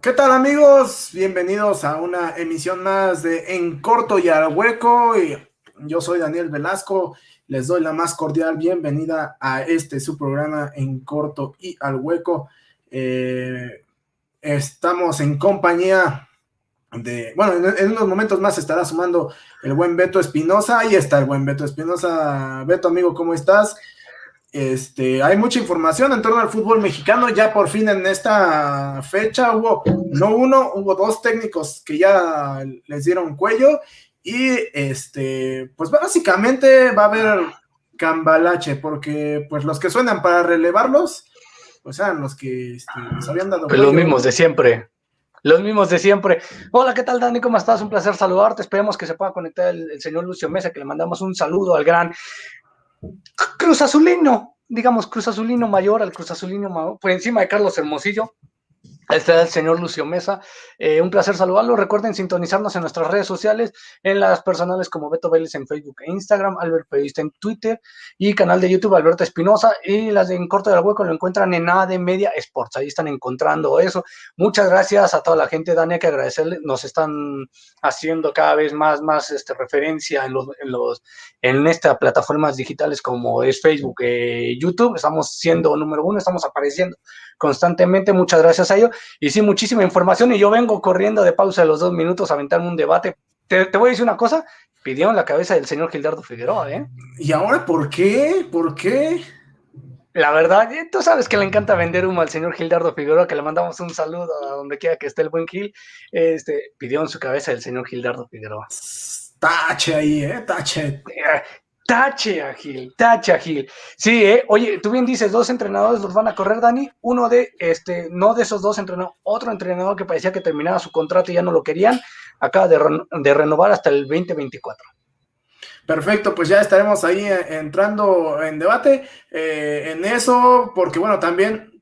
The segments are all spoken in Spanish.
¿Qué tal amigos? Bienvenidos a una emisión más de En Corto y al Hueco. Yo soy Daniel Velasco. Les doy la más cordial bienvenida a este su programa En Corto y al Hueco. Eh, estamos en compañía de, bueno, en, unos momentos más estará sumando el buen Beto Espinosa. Ahí está el buen Beto Espinosa. Beto, amigo, ¿cómo estás? Este, hay mucha información en torno al fútbol mexicano. Ya por fin en esta fecha hubo no uno, hubo dos técnicos que ya les dieron cuello. Y este, pues básicamente va a haber cambalache, porque pues los que suenan para relevarlos, pues eran los que este, les habían dado. Pues los mismos de siempre. Los mismos de siempre. Hola, ¿qué tal, Dani? ¿Cómo estás? Un placer saludarte. Esperemos que se pueda conectar el señor Lucio Mesa, que le mandamos un saludo al gran Cruz Azulino, digamos Cruz Azulino mayor al Cruz Azulino por encima de Carlos Hermosillo, este es el señor Lucio Mesa. Eh, un placer saludarlo. Recuerden sintonizarnos en nuestras redes sociales, en las personales como Beto Vélez en Facebook e Instagram, Albert Periodista en Twitter y canal de YouTube Alberto Espinosa. Y las de En Corto del Hueco lo encuentran en de Media Sports. Ahí están encontrando eso. Muchas gracias a toda la gente, Dani, que agradecerle. Nos están haciendo cada vez más, más este, referencia en, los, en, los, estas plataformas digitales como es Facebook e YouTube. Estamos siendo número uno, estamos apareciendo constantemente. Muchas gracias a ellos. Y sí, muchísima información. Y yo vengo corriendo de pausa de los dos minutos a aventarme un debate. Te, voy a decir una cosa: pidieron la cabeza del señor Gildardo Figueroa, ¿eh? ¿Y ahora por qué? ¿Por qué? La verdad, eh, tú sabes que le encanta vender humo al señor Gildardo Figueroa, que le mandamos un saludo a donde quiera que esté el buen Gil. Este, pidió en su cabeza el señor Gildardo Figueroa. Tache ahí, ¿eh? Tache. Tache Agil, tache Agil. Sí, eh, oye, tú bien dices, dos entrenadores los van a correr, Dani. Uno de, este, no de esos dos entrenadores, otro entrenador que parecía que terminaba su contrato y ya no lo querían, acaba de, renovar hasta el 2024. Perfecto, pues ya estaremos ahí eh, entrando en debate eh, en eso, porque bueno, también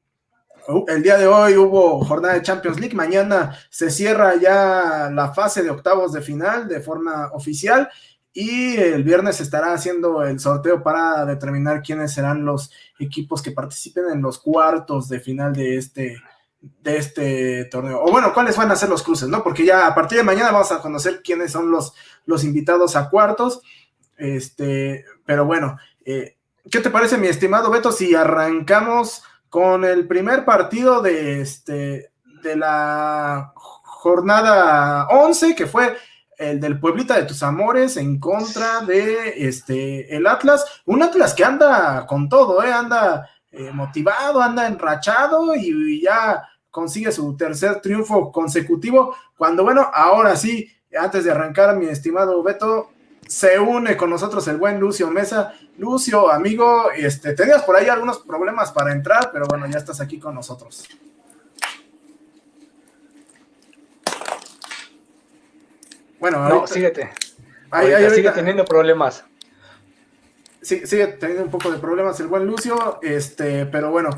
uh, el día de hoy hubo jornada de Champions League, mañana se cierra ya la fase de octavos de final de forma oficial y el viernes estará haciendo el sorteo para determinar quiénes serán los equipos que participen en los cuartos de final de este, de este torneo. O bueno, cuáles van a ser los cruces, ¿no? Porque ya a partir de mañana vamos a conocer quiénes son los, los invitados a cuartos. Este, pero bueno, eh, ¿qué te parece, mi estimado Beto, si arrancamos con el primer partido de este de la jornada 11, que fue el del Pueblita de tus amores en contra de este el Atlas, un Atlas que anda con todo, ¿eh? anda eh, motivado, anda enrachado y, ya consigue su tercer triunfo consecutivo, cuando bueno, ahora sí, antes de arrancar, mi estimado Beto, se une con nosotros el buen Lucio Mesa. Lucio, amigo, este, tenías por ahí algunos problemas para entrar, pero bueno, ya estás aquí con nosotros. Bueno, no, síguete. sigue teniendo problemas. Sí, sigue teniendo un poco de problemas el buen Lucio, este, pero bueno,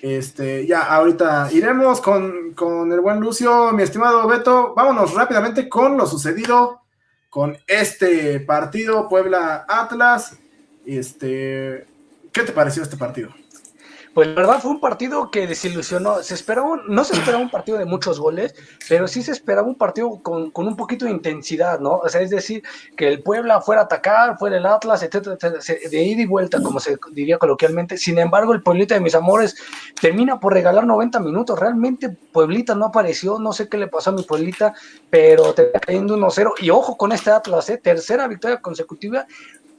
este, ya ahorita iremos con, con el buen Lucio, mi estimado Beto. Vámonos rápidamente con lo sucedido con este partido Puebla Atlas. Este, ¿qué te pareció este partido? Pues la verdad fue un partido que desilusionó. Se esperaba, no se esperaba un partido de muchos goles, pero sí se esperaba un partido con, un poquito de intensidad, ¿no? O sea, es decir, que el Puebla fuera a atacar, fuera el Atlas, etcétera, de ida y vuelta, como se diría coloquialmente. Sin embargo, el Pueblita de mis amores termina por regalar 90 minutos. Realmente Pueblita no apareció, no sé qué le pasó a mi Pueblita, pero te cayendo 1-0. Y ojo con este Atlas, ¿eh? tercera victoria consecutiva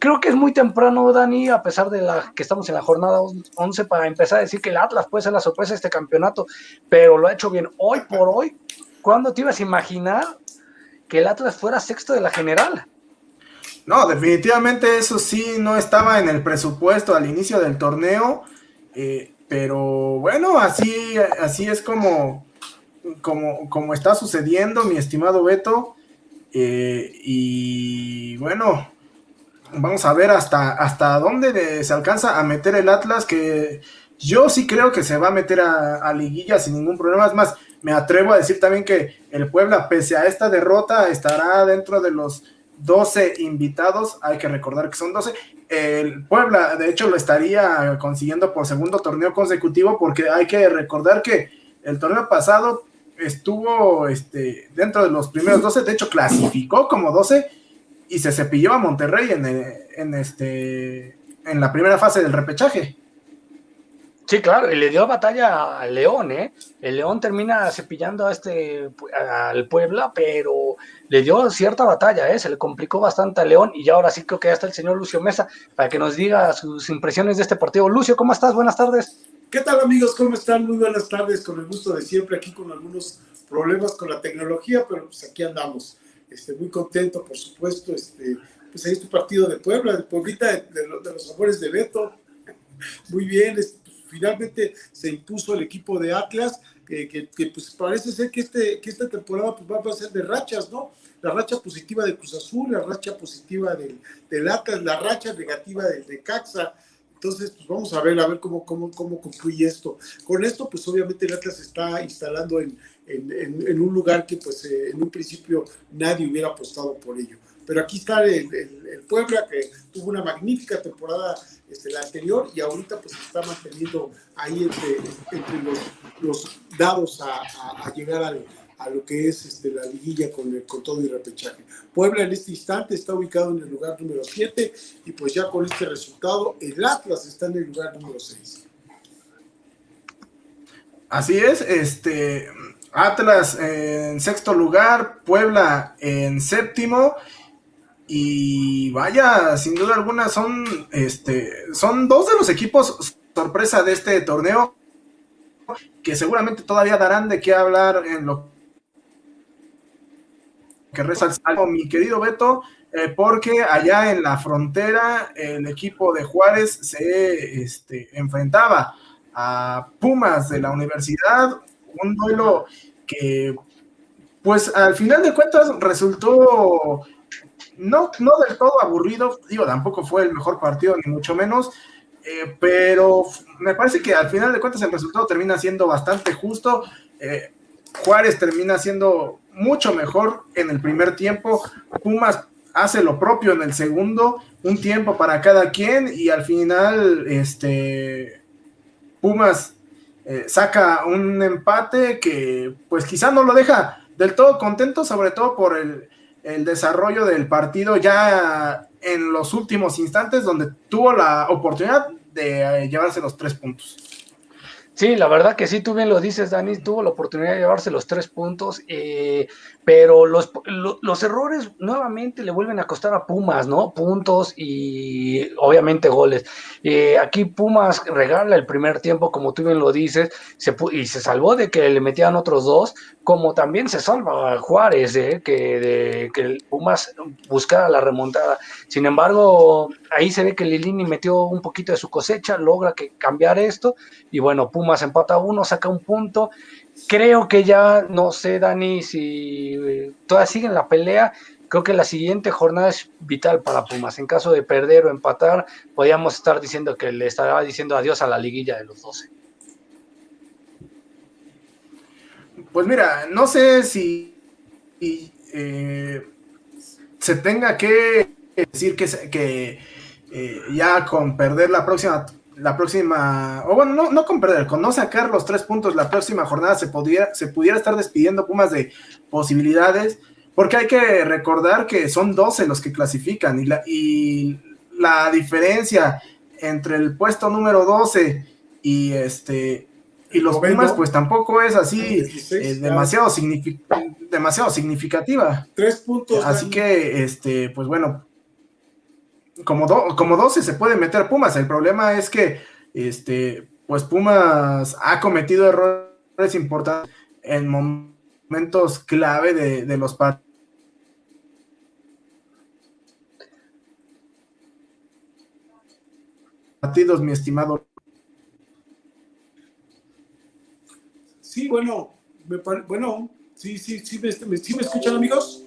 creo que es muy temprano, Dani, a pesar de la que estamos en la jornada 11, para empezar a decir que el Atlas puede ser la sorpresa de este campeonato, pero lo ha hecho bien. Hoy por hoy, ¿cuándo te ibas a imaginar que el Atlas fuera sexto de la general? No, definitivamente eso sí no estaba en el presupuesto al inicio del torneo, eh, pero bueno, así, así es como, como, como está sucediendo, mi estimado Beto. Eh, y bueno, vamos a ver hasta, hasta dónde se alcanza a meter el Atlas, que yo sí creo que se va a meter a, liguilla sin ningún problema. Es más, me atrevo a decir también que el Puebla, pese a esta derrota, estará dentro de los 12 invitados. Hay que recordar que son 12. El Puebla, de hecho, lo estaría consiguiendo por segundo torneo consecutivo, porque hay que recordar que el torneo pasado estuvo este, dentro de los primeros 12, de hecho clasificó como 12 y se cepilló a Monterrey en, en, este, en la primera fase del repechaje. Sí, claro, y le dio batalla al León, ¿eh? El León termina cepillando a este, al Puebla, pero le dio cierta batalla, ¿eh? Se le complicó bastante al León y ya ahora sí creo que ya está el señor Lucio Mesa para que nos diga sus impresiones de este partido. Lucio, ¿cómo estás? Buenas tardes. ¿Qué tal amigos? ¿Cómo están? Muy buenas tardes, con el gusto de siempre aquí con algunos problemas con la tecnología, pero pues aquí andamos. Este, muy contento, por supuesto. Este, pues ahí es tu partido de Puebla, de Pueblita, de, los amores de Beto. Muy bien, este, finalmente se impuso el equipo de Atlas, que, que, pues parece ser que, este, que esta temporada pues, va a ser de rachas, ¿no? La racha positiva de Cruz Azul, la racha positiva del, del Atlas, la racha negativa del de Caxa. Entonces, pues vamos a ver, a ver cómo, cómo, cómo concluye esto. Con esto, pues obviamente el Atlas está instalando en, en, un lugar que pues eh, en un principio nadie hubiera apostado por ello. Pero aquí está el, el, Puebla, que tuvo una magnífica temporada este, la anterior y ahorita pues está manteniendo ahí entre, entre los, los, dados a, llegar a lo que es este, la liguilla con, con todo el repechaje. Puebla en este instante está ubicado en el lugar número 7 y pues ya con este resultado el Atlas está en el lugar número 6. Así es, este Atlas en sexto lugar, Puebla en séptimo. Y vaya, sin duda alguna son, este, son dos de los equipos sorpresa de este torneo que seguramente todavía darán de qué hablar en lo que resta algo, mi querido Beto, eh, porque allá en la frontera el equipo de Juárez se este, enfrentaba a Pumas de la universidad, un duelo que pues al final de cuentas resultó no, no del todo aburrido, digo, tampoco fue el mejor partido, ni mucho menos, eh, pero me parece que al final de cuentas el resultado termina siendo bastante justo. Eh, Juárez termina siendo mucho mejor en el primer tiempo. Pumas hace lo propio en el segundo, un tiempo para cada quien y al final este Pumas eh, saca un empate que pues quizá no lo deja del todo contento, sobre todo por el, el desarrollo del partido ya en los últimos instantes donde tuvo la oportunidad de eh, llevarse los tres puntos. Sí, la verdad que sí, tú bien lo dices, Dani, tuvo la oportunidad de llevarse los tres puntos, eh, pero los, los, errores nuevamente le vuelven a costar a Pumas, ¿no? Puntos y obviamente goles. Eh, aquí Pumas regala el primer tiempo, como tú bien lo dices, se, y se salvó de que le metían otros dos, como también se salva Juárez, ¿eh? que, de, que Pumas buscara la remontada. Sin embargo, ahí se ve que Lilini metió un poquito de su cosecha, logra que cambiar esto, y bueno, Pumas empata uno, saca un punto. Creo que ya, no sé, Dani, si eh, todavía siguen la pelea. Creo que la siguiente jornada es vital para Pumas. En caso de perder o empatar, podríamos estar diciendo que le estará diciendo adiós a la liguilla de los 12. Pues mira, no sé si eh, se tenga que decir que, que eh, ya con perder la próxima, la próxima, o bueno, no, no con perder, con no sacar los tres puntos la próxima jornada se, pudiera, se pudiera estar despidiendo Pumas de posibilidades, porque hay que recordar que son 12 los que clasifican y la, y la diferencia entre el puesto número 12 y este y los Pumas pues tampoco es así eh, demasiado, demasiado significativa. Tres puntos. Así que, este, pues bueno, como, como 12 se puede meter Pumas. El problema es que, este, pues Pumas ha cometido errores importantes en momentos clave de, de los partidos, mi estimado Sí, bueno, me bueno, sí, sí, sí me, sí me escuchan amigos.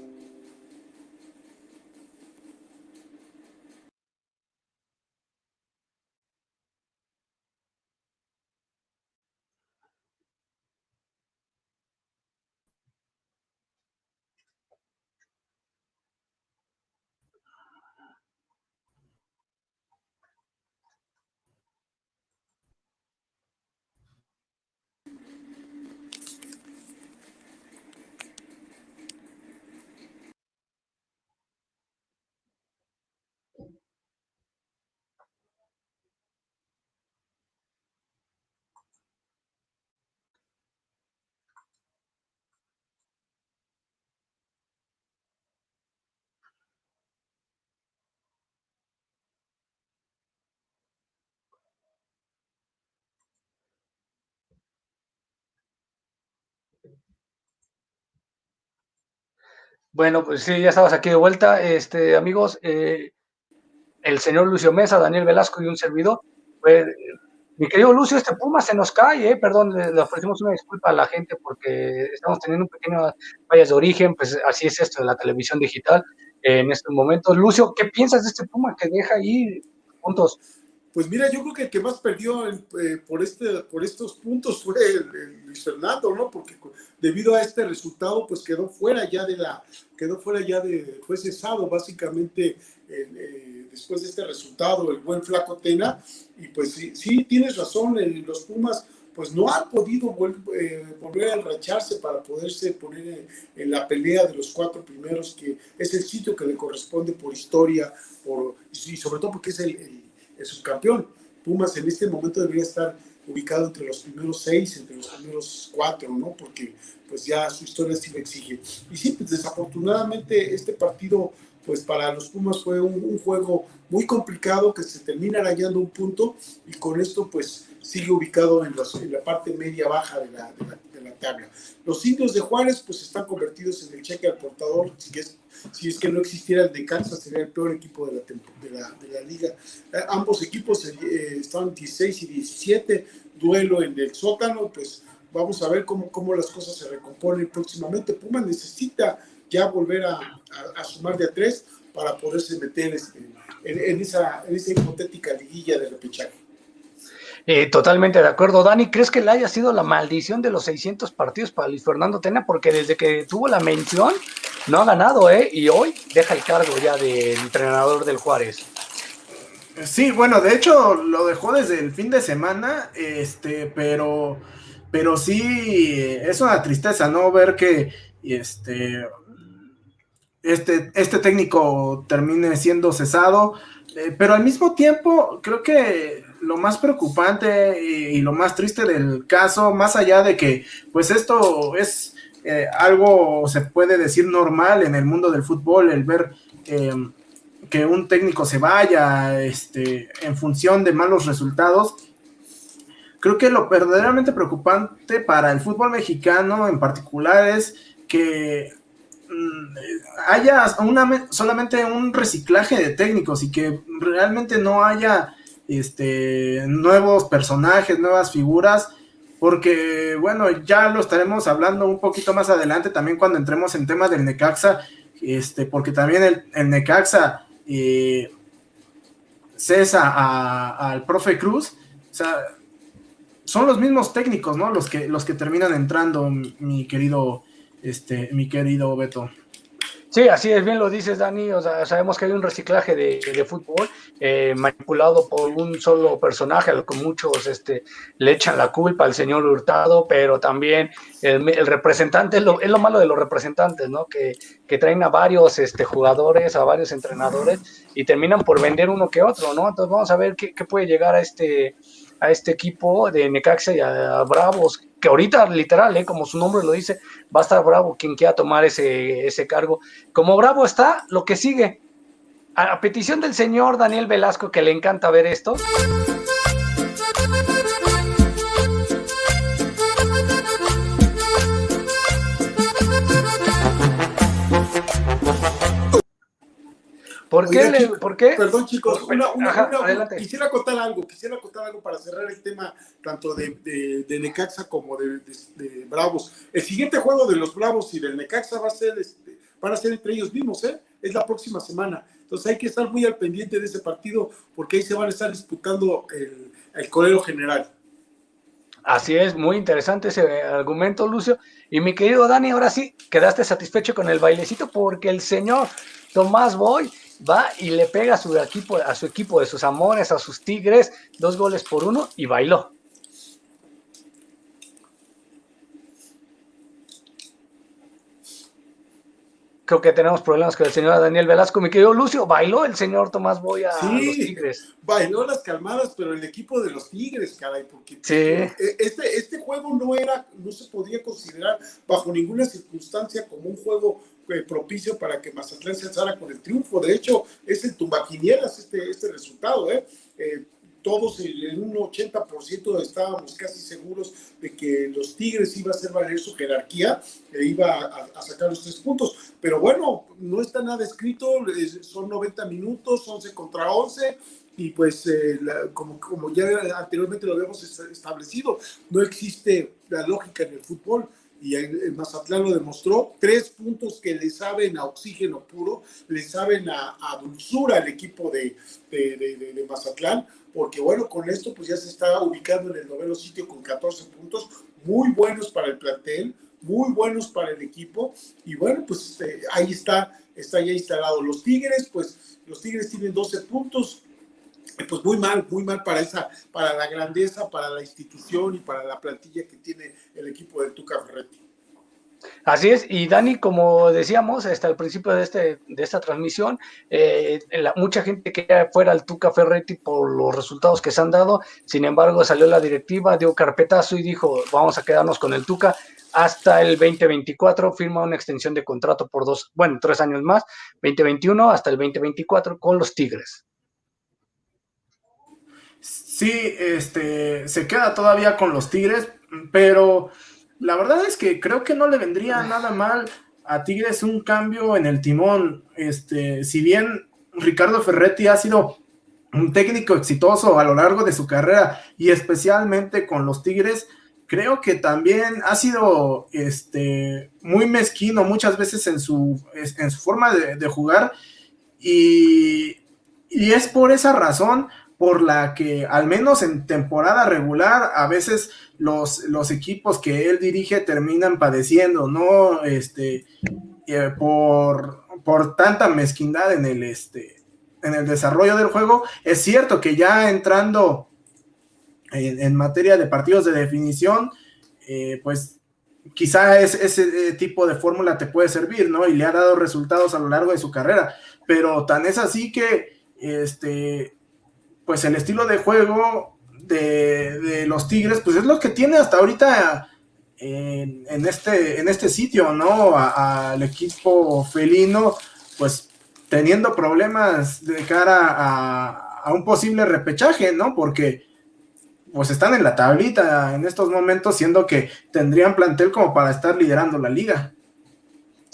Bueno, pues sí, ya estabas aquí de vuelta. Este, amigos, eh, el señor Lucio Mesa, Daniel Velasco y un servidor. Pues, mi querido Lucio, este Puma se nos cae, eh, perdón, le, ofrecemos una disculpa a la gente porque estamos teniendo un pequeño fallas de origen, pues así es esto de la televisión digital en estos momentos. Lucio, ¿qué piensas de este Puma que deja ahí puntos? Pues mira, yo creo que el que más perdió eh, por, este, por estos puntos fue Luis Fernando, ¿no? Porque debido a este resultado, pues quedó fuera ya de la, quedó fuera ya de, fue cesado básicamente eh, después de este resultado, el buen Flaco Tena, y pues sí, sí tienes razón, los Pumas pues no han podido eh, volver a enracharse para poderse poner en, la pelea de los cuatro primeros, que es el sitio que le corresponde por historia, por, y sobre todo porque es el, el, subcampeón. Pumas en este momento debería estar ubicado entre los primeros seis, entre los primeros cuatro, ¿no? Porque pues ya su historia sí lo exige. Y sí, pues desafortunadamente este partido pues para los Pumas fue un, juego muy complicado que se termina arañando un punto y con esto pues sigue ubicado en, la parte media baja de la, de, la, tabla. Los indios de Juárez pues están convertidos en el cheque al portador, si es, que no existiera el de Kansas sería el peor equipo de la, de la, liga. Eh, ambos equipos eh, están 16 y 17, duelo en el sótano, pues vamos a ver cómo, cómo las cosas se recomponen próximamente. Pumas necesita ya volver a, sumar de a tres para poderse meter este, en, esa, en esa hipotética liguilla de repechaje. Eh, totalmente de acuerdo. Dani, ¿crees que le haya sido la maldición de los 600 partidos para Luis Fernando Tena? Porque desde que tuvo la mención no ha ganado, ¿eh? Y hoy deja el cargo ya de entrenador del Juárez. Sí, bueno, de hecho lo dejó desde el fin de semana, este, pero, pero sí es una tristeza, ¿no? Ver que, este, este, este técnico termine siendo cesado, eh, pero al mismo tiempo creo que lo más preocupante y, lo más triste del caso, más allá de que pues esto es eh, algo, se puede decir normal en el mundo del fútbol, el ver em, que un técnico se vaya este, en función de malos resultados, creo que lo verdaderamente preocupante para el fútbol mexicano en particular es que Mm, haya una, solamente un reciclaje de técnicos y que realmente no haya este, nuevos personajes, nuevas figuras, porque bueno, ya lo estaremos hablando un poquito más adelante también cuando entremos en tema del Necaxa, este, porque también el, Necaxa eh, cesa al profe Cruz, o sea, son los mismos técnicos, ¿no? Los que, los que terminan entrando, mi querido este, mi querido Beto. Sí, así es, bien lo dices, Dani. O sea, sabemos que hay un reciclaje de, fútbol eh, manipulado por un solo personaje, al que muchos este, le echan la culpa al señor Hurtado, pero también el, representante, es lo, es lo, malo de los representantes, ¿no? Que, que, traen a varios este, jugadores, a varios entrenadores y terminan por vender uno que otro, ¿no? Entonces vamos a ver qué, puede llegar a este, a este equipo de Necaxa y a Bravos, que ahorita literal, ¿eh? como su nombre lo dice, va a estar Bravo quien quiera tomar ese, ese cargo. Como Bravo está, lo que sigue, a petición del señor Daniel Velasco, que le encanta ver esto. ¿Por qué? ¿Por qué? Perdón, chicos. quisiera contar algo, quisiera contar algo para cerrar el tema tanto de, de, Necaxa como de, Bravos. El siguiente juego de los Bravos y del Necaxa va a ser, este, van a ser entre ellos mismos, ¿eh? Es la próxima semana. Entonces hay que estar muy al pendiente de ese partido porque ahí se van a estar disputando el, el colero general. Así es, muy interesante ese argumento, Lucio. Y mi querido Dani, ahora sí, quedaste satisfecho con el bailecito porque el señor Tomás Boy va y le pega a su equipo, a su equipo de sus amores, a sus tigres, dos goles por uno y bailó. Creo que tenemos problemas con el señor Daniel Velasco. Mi querido Lucio, bailó el señor Tomás Boya a los Tigres. Bailó las calmadas, pero el equipo de los Tigres, caray, porque este, este juego no era, no se podía considerar bajo ninguna circunstancia como un juego eh, propicio para que Mazatlán se alzara con el triunfo. De hecho, es el tumbaquinieras este, este resultado. ¿eh? eh todos en un 80% estábamos casi seguros de que los Tigres iba a hacer valer su jerarquía e iba a, sacar los tres puntos. Pero bueno, no está nada escrito, son 90 minutos, 11 contra 11, y pues eh, como, como ya anteriormente lo habíamos establecido, no existe la lógica en el fútbol y el Mazatlán lo demostró, tres puntos que le saben a oxígeno puro, le saben a, dulzura al equipo de, Mazatlán, porque bueno, con esto pues ya se está ubicando en el noveno sitio con 14 puntos, muy buenos para el plantel, muy buenos para el equipo, y bueno, pues este, ahí está, está ya instalado. Los Tigres, pues los Tigres tienen 12 puntos, pues muy mal, muy mal para esa, para la grandeza, para la institución y para la plantilla que tiene el equipo del Tuca Ferretti. Así es, y Dani, como decíamos hasta el principio de, este, de esta transmisión, eh, mucha gente quería fuera al Tuca Ferretti por los resultados que se han dado, sin embargo salió la directiva, dio carpetazo y dijo, vamos a quedarnos con el Tuca hasta el 2024, firma una extensión de contrato por dos, bueno, tres años más, 2021 hasta el 2024 con los Tigres. Sí, este, se queda todavía con los Tigres, pero la verdad es que creo que no le vendría nada mal a Tigres un cambio en el timón. Este, si bien Ricardo Ferretti ha sido un técnico exitoso a lo largo de su carrera y especialmente con los Tigres, creo que también ha sido este, muy mezquino muchas veces en su, en su forma de, jugar y, y es por esa razón por la que al menos en temporada regular a veces los, los equipos que él dirige terminan padeciendo, ¿no? Este, eh, por, por tanta mezquindad en el, este, en el desarrollo del juego. Es cierto que ya entrando en, materia de partidos de definición, eh, pues quizá ese tipo de fórmula te puede servir, ¿no? Y le ha dado resultados a lo largo de su carrera, pero tan es así que este, pues el estilo de juego de, los Tigres, pues es lo que tiene hasta ahorita en, este, este sitio, ¿no? Al equipo felino, pues teniendo problemas de cara a, a, un posible repechaje, ¿no? Porque pues están en la tablita en estos momentos, siendo que tendrían plantel como para estar liderando la liga.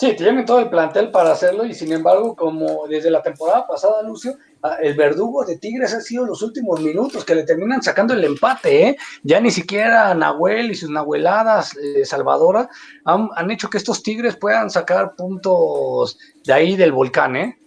Sí, tienen todo el plantel para hacerlo y sin embargo, como desde la temporada pasada, Lucio, el verdugo de Tigres ha sido los últimos minutos que le terminan sacando el empate, ¿eh? Ya ni siquiera Nahuel y sus Nahueladas eh, Salvadora han, hecho que estos Tigres puedan sacar puntos de ahí del volcán, ¿eh?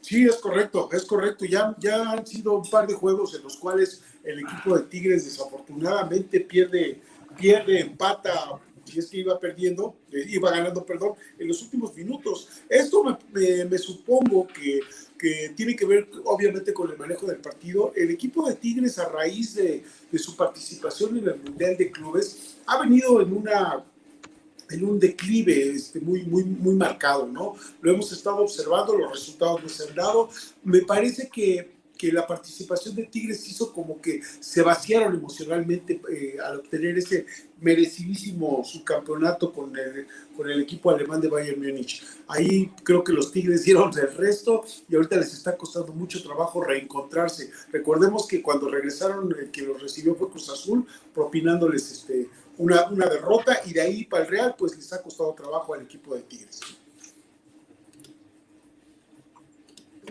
Sí, es correcto, es correcto. Ya, ya han sido un par de juegos en los cuales el equipo de Tigres desafortunadamente pierde, pierde, empata si es que iba perdiendo, eh, iba ganando, perdón, en los últimos minutos. Esto me, supongo que, tiene que ver obviamente con el manejo del partido. El equipo de Tigres a raíz de, de su participación en el Mundial de Clubes ha venido en una en un declive este, muy, muy, muy marcado, ¿no? Lo hemos estado observando, los resultados nos han dado. Me parece que que la participación de Tigres hizo como que se vaciaron emocionalmente eh, al obtener ese merecidísimo subcampeonato con el, con el equipo alemán de Bayern Múnich. Ahí creo que los Tigres dieron el resto y ahorita les está costando mucho trabajo reencontrarse. Recordemos que cuando regresaron, el que los recibió fue Cruz Azul, propinándoles este, una, una derrota y de ahí para el Real, pues les ha costado trabajo al equipo de Tigres.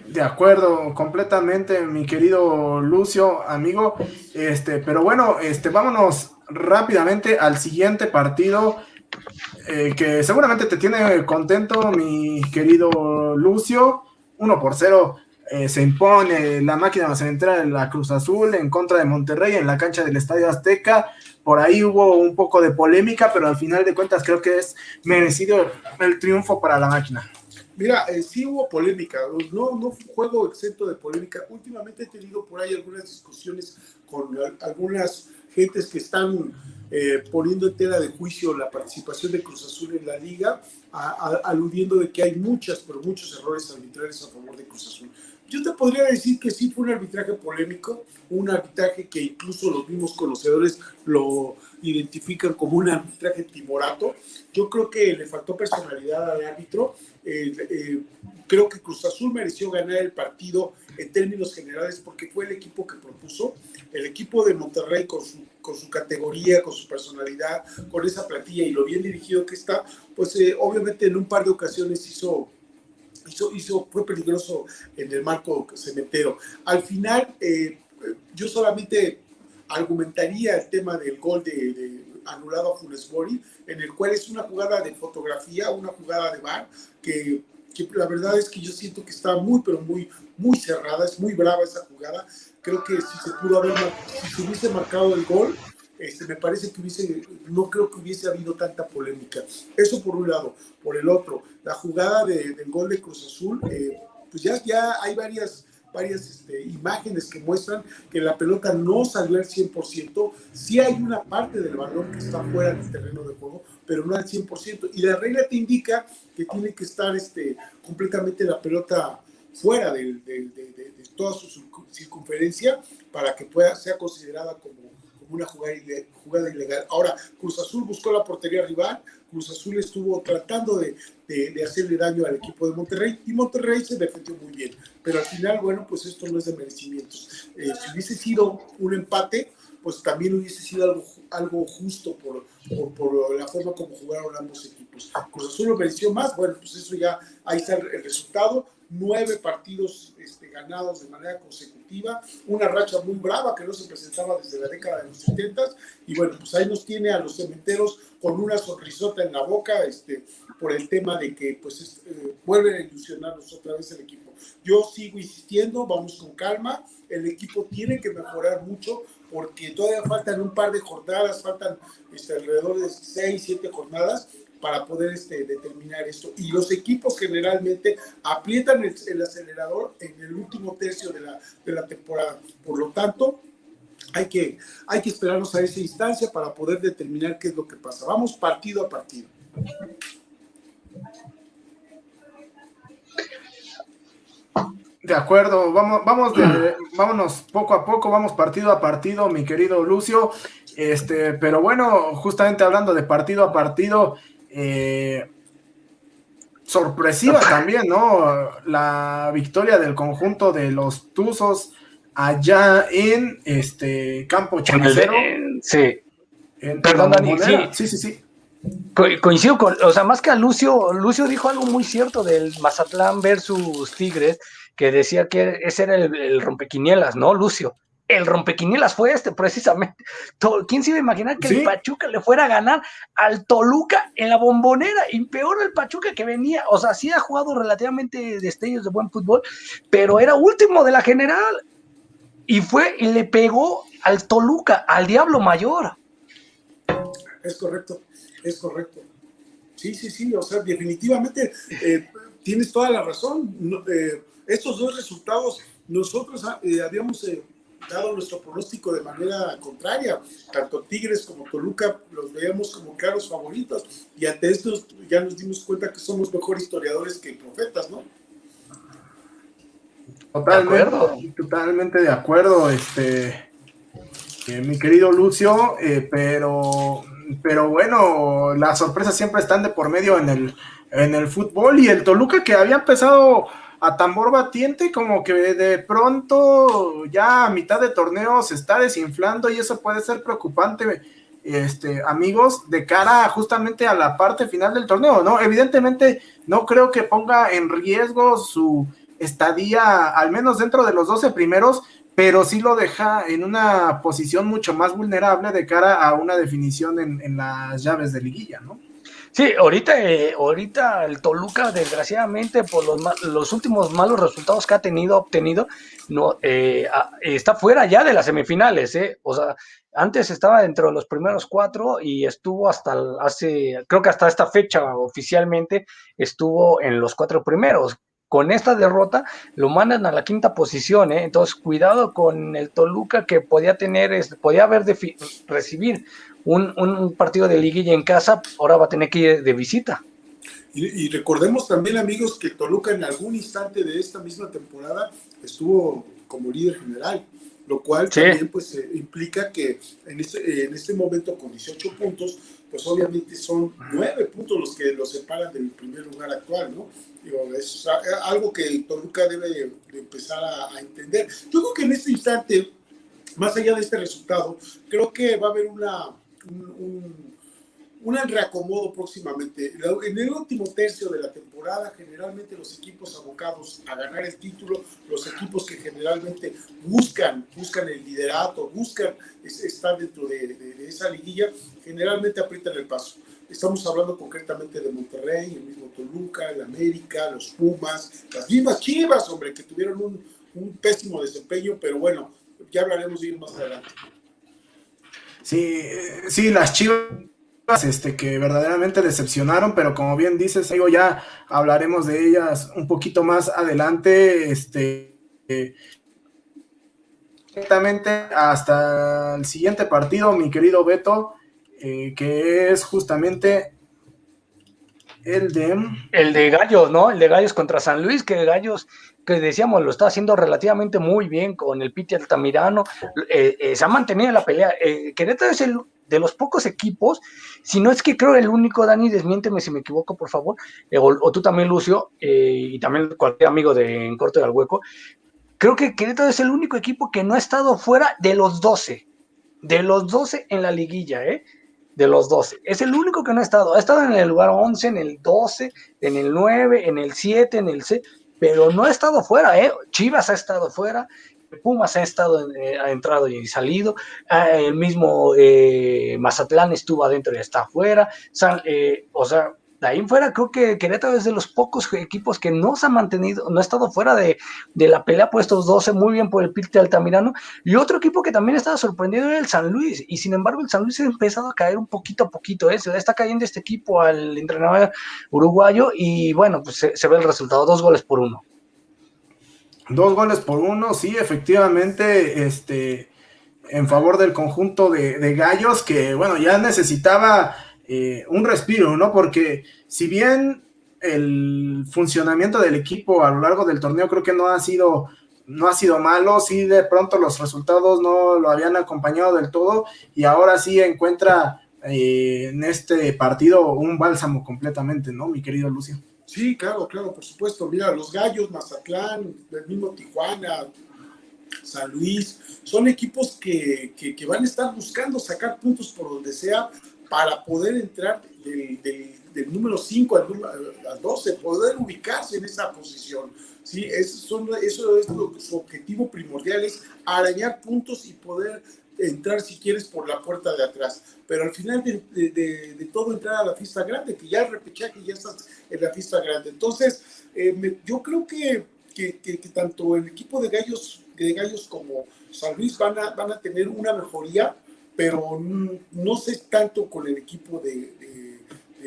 De acuerdo, completamente, mi querido Lucio, amigo. Este, pero bueno, este, vámonos rápidamente al siguiente partido. Eh, que seguramente te tiene contento, mi querido Lucio. Uno por cero eh, se impone la máquina central de la Cruz Azul en contra de Monterrey en la cancha del Estadio Azteca. Por ahí hubo un poco de polémica, pero al final de cuentas creo que es merecido el triunfo para la máquina. Mira, eh, sí hubo polémica, no, no fue un juego exento de polémica. Últimamente he tenido por ahí algunas discusiones con algunas gentes que están eh, poniendo en tela de juicio la participación de Cruz Azul en la liga, aludiendo de que hay muchas, pero muchos errores arbitrarios a favor de Cruz Azul. Yo te podría decir que sí fue un arbitraje polémico, un arbitraje que incluso los mismos conocedores lo identifican como un arbitraje timorato. Yo creo que le faltó personalidad al árbitro. Eh, eh, creo que Cruz Azul mereció ganar el partido en términos generales porque fue el equipo que propuso. El equipo de Monterrey con su, con categoría, con su personalidad, con esa plantilla y lo bien dirigido que está, pues eh, obviamente en un par de ocasiones hizo hizo, fue peligroso en el marco cementero. Al final, eh, yo solamente argumentaría el tema del gol de, anulado a Funes Mori, en el cual es una jugada de fotografía, una jugada de bar, que, que, la verdad es que yo siento que está muy, pero muy, muy cerrada, es muy brava esa jugada. Creo que si se pudo haber, si se hubiese marcado el gol, este, me parece que hubiese, no creo que hubiese habido tanta polémica. Eso por un lado. Por el otro, la jugada del gol de Cruz Azul, eh, pues ya, ya hay varias, varias este, imágenes que muestran que la pelota no salió al 100%. Sí hay una parte del balón que está fuera del terreno de juego, pero no al 100%. Y la regla te indica que tiene que estar este, completamente la pelota fuera de, de toda su circunferencia para que pueda ser considerada como una jugada, ilegal. Ahora, Cruz Azul buscó la portería rival, Cruz Azul estuvo tratando de, de, hacerle daño al equipo de Monterrey y Monterrey se defendió muy bien. Pero al final, bueno, pues esto no es de merecimientos. Eh, si hubiese sido un empate, pues también hubiese sido algo, algo justo por, por, por, la forma como jugaron ambos equipos. Cruz Azul lo mereció más, bueno, pues eso ya, ahí está el resultado nueve partidos este, ganados de manera consecutiva, una racha muy brava que no se presentaba desde la década de los 70 y bueno, pues ahí nos tiene a los cementeros con una sonrisota en la boca este, por el tema de que pues eh, vuelven a ilusionarnos otra vez el equipo. Yo sigo insistiendo, vamos con calma, el equipo tiene que mejorar mucho porque todavía faltan un par de jornadas, faltan este, alrededor de seis, siete jornadas para poder este, determinar esto. Y los equipos generalmente aprietan el, acelerador en el último tercio de la, de la, temporada. Por lo tanto, hay que, hay que esperarnos a esa instancia para poder determinar qué es lo que pasa. Vamos partido a partido. De acuerdo, vamos, vamos vámonos poco a poco, vamos partido a partido, mi querido Lucio. Este, pero bueno, justamente hablando de partido a partido, eh, sorpresiva también, ¿no? La victoria del conjunto de los Tuzos allá en este campo chanicero. Sí. Perdón, Dani. Sí. sí, sí, coincido con, o sea, más que a Lucio, Lucio dijo algo muy cierto del Mazatlán versus Tigres, que decía que ese era el, el rompequinielas, ¿no, Lucio? El rompequinielas fue este, precisamente. ¿Quién se iba a imaginar que el Pachuca le fuera a ganar al Toluca en la bombonera? Y peor el Pachuca que venía, o sea, sí ha jugado relativamente destellos de buen fútbol, pero era último de la general. Y fue y le pegó al Toluca, al Diablo Mayor. Es correcto, es correcto. Sí, sí, sí, o sea, definitivamente eh, tienes toda la razón. Eh, estos dos resultados, nosotros ah, eh, habíamos dado nuestro pronóstico de manera contraria. Tanto Tigres como Toluca los veíamos como claros favoritos y ante esto ya nos dimos cuenta que somos mejor historiadores que profetas, ¿no? Totalmente, totalmente de acuerdo, este, eh, mi querido Lucio, eh, pero, pero bueno, las sorpresas siempre están de por medio en el, en el fútbol y el Toluca que había empezado a tambor batiente, como que de pronto ya a mitad de torneo se está desinflando y eso puede ser preocupante, este, amigos, de cara justamente a la parte final del torneo, ¿no? Evidentemente no creo que ponga en riesgo su estadía, al menos dentro de los 12 primeros, pero sí lo deja en una posición mucho más vulnerable de cara a una definición en, en las llaves de liguilla, ¿no? Sí, ahorita, eh, ahorita el Toluca, desgraciadamente, por los, los últimos malos resultados que ha tenido, obtenido, no, eh, está fuera ya de las semifinales, ¿eh? O sea, antes estaba dentro de los primeros cuatro y estuvo hasta hace, creo que hasta esta fecha oficialmente estuvo en los cuatro primeros. Con esta derrota lo mandan a la quinta posición, ¿eh? entonces cuidado con el Toluca que podía tener, podía haber recibir un, partido de liguilla en casa, ahora va a tener que ir de visita. Y, recordemos también, amigos, que Toluca en algún instante de esta misma temporada estuvo como líder general, lo cual también pues eh, implica que en este, en este momento con 18 puntos, pues obviamente son 9 puntos los que los separan del primer lugar actual, ¿no? es algo que Toluca debe empezar a, entender. Yo creo que en este instante, más allá de este resultado, creo que va a haber una, un un reacomodo próximamente. En el último tercio de la temporada, generalmente los equipos abocados a ganar el título, los equipos que generalmente buscan, buscan el liderato, buscan estar dentro de, esa liguilla, generalmente aprietan el paso. Estamos hablando concretamente de Monterrey, el mismo Toluca, el América, los Pumas, las mismas Chivas, hombre, que tuvieron un, un pésimo desempeño, pero bueno, ya hablaremos de ir más adelante. Sí, sí, las Chivas este, que verdaderamente decepcionaron, pero como bien dices, digo, ya hablaremos de ellas un poquito más adelante, este, directamente hasta el siguiente partido, mi querido Beto, eh, que es justamente el de... El de Gallos, ¿no? El de Gallos contra San Luis, que Gallos que decíamos lo está haciendo relativamente muy bien con el Piti Altamirano, eh, eh, se ha mantenido la pelea. Querétaro es el de los pocos equipos, si no es que creo el único, Dani, desmiénteme si me equivoco, por favor, eh, o, tú también, Lucio, eh, y también cualquier amigo de En Corte del Hueco, creo que Querétaro es el único equipo que no ha estado fuera de los 12, de los 12 en la liguilla, ¿eh? De los 12. Es el único que no ha estado. Ha estado en el lugar 11, en el 12, en el 9, en el 7, en el C, pero no ha estado fuera, ¿eh? Chivas ha estado fuera, Pumas ha estado, eh, ha entrado y salido, ah, el mismo eh, Mazatlán estuvo adentro y está afuera, eh, o sea, de ahí fuera creo que Querétaro es de los pocos equipos que no se ha mantenido, no ha estado fuera de, la pelea puestos 12, muy bien por el Pirte Altamirano, y otro equipo que también estaba sorprendido era el San Luis, y sin embargo el San Luis ha empezado a caer un poquito a poquito, ¿eh? se está cayendo este equipo al entrenador uruguayo, y bueno, pues se ve el resultado, dos goles por uno. Dos goles por uno, sí, efectivamente, este, en favor del conjunto de, Gallos, que bueno, ya necesitaba eh, un respiro, ¿no? Porque si bien el funcionamiento del equipo a lo largo del torneo creo que no ha sido, no ha sido malo, sí de pronto los resultados no lo habían acompañado del todo y ahora sí encuentra eh, en este partido un bálsamo completamente, ¿no? Mi querido Lucio. Sí, claro, claro, por supuesto. Mira, los Gallos, Mazatlán, el mismo Tijuana, San Luis, son equipos que, van a estar buscando sacar puntos por donde sea para poder entrar del, número 5 al, 12, poder ubicarse en esa posición. ¿sí? Eso, es su objetivo primordial, es arañar puntos y poder entrar si quieres por la puerta de atrás, pero al final de, todo entrar a la fiesta grande, que ya repechaje ya estás en la fiesta grande. Entonces, eh, yo creo que, tanto el equipo de Gallos, de Gallos como San Luis van a, van a tener una mejoría, pero no, sé tanto con el equipo de,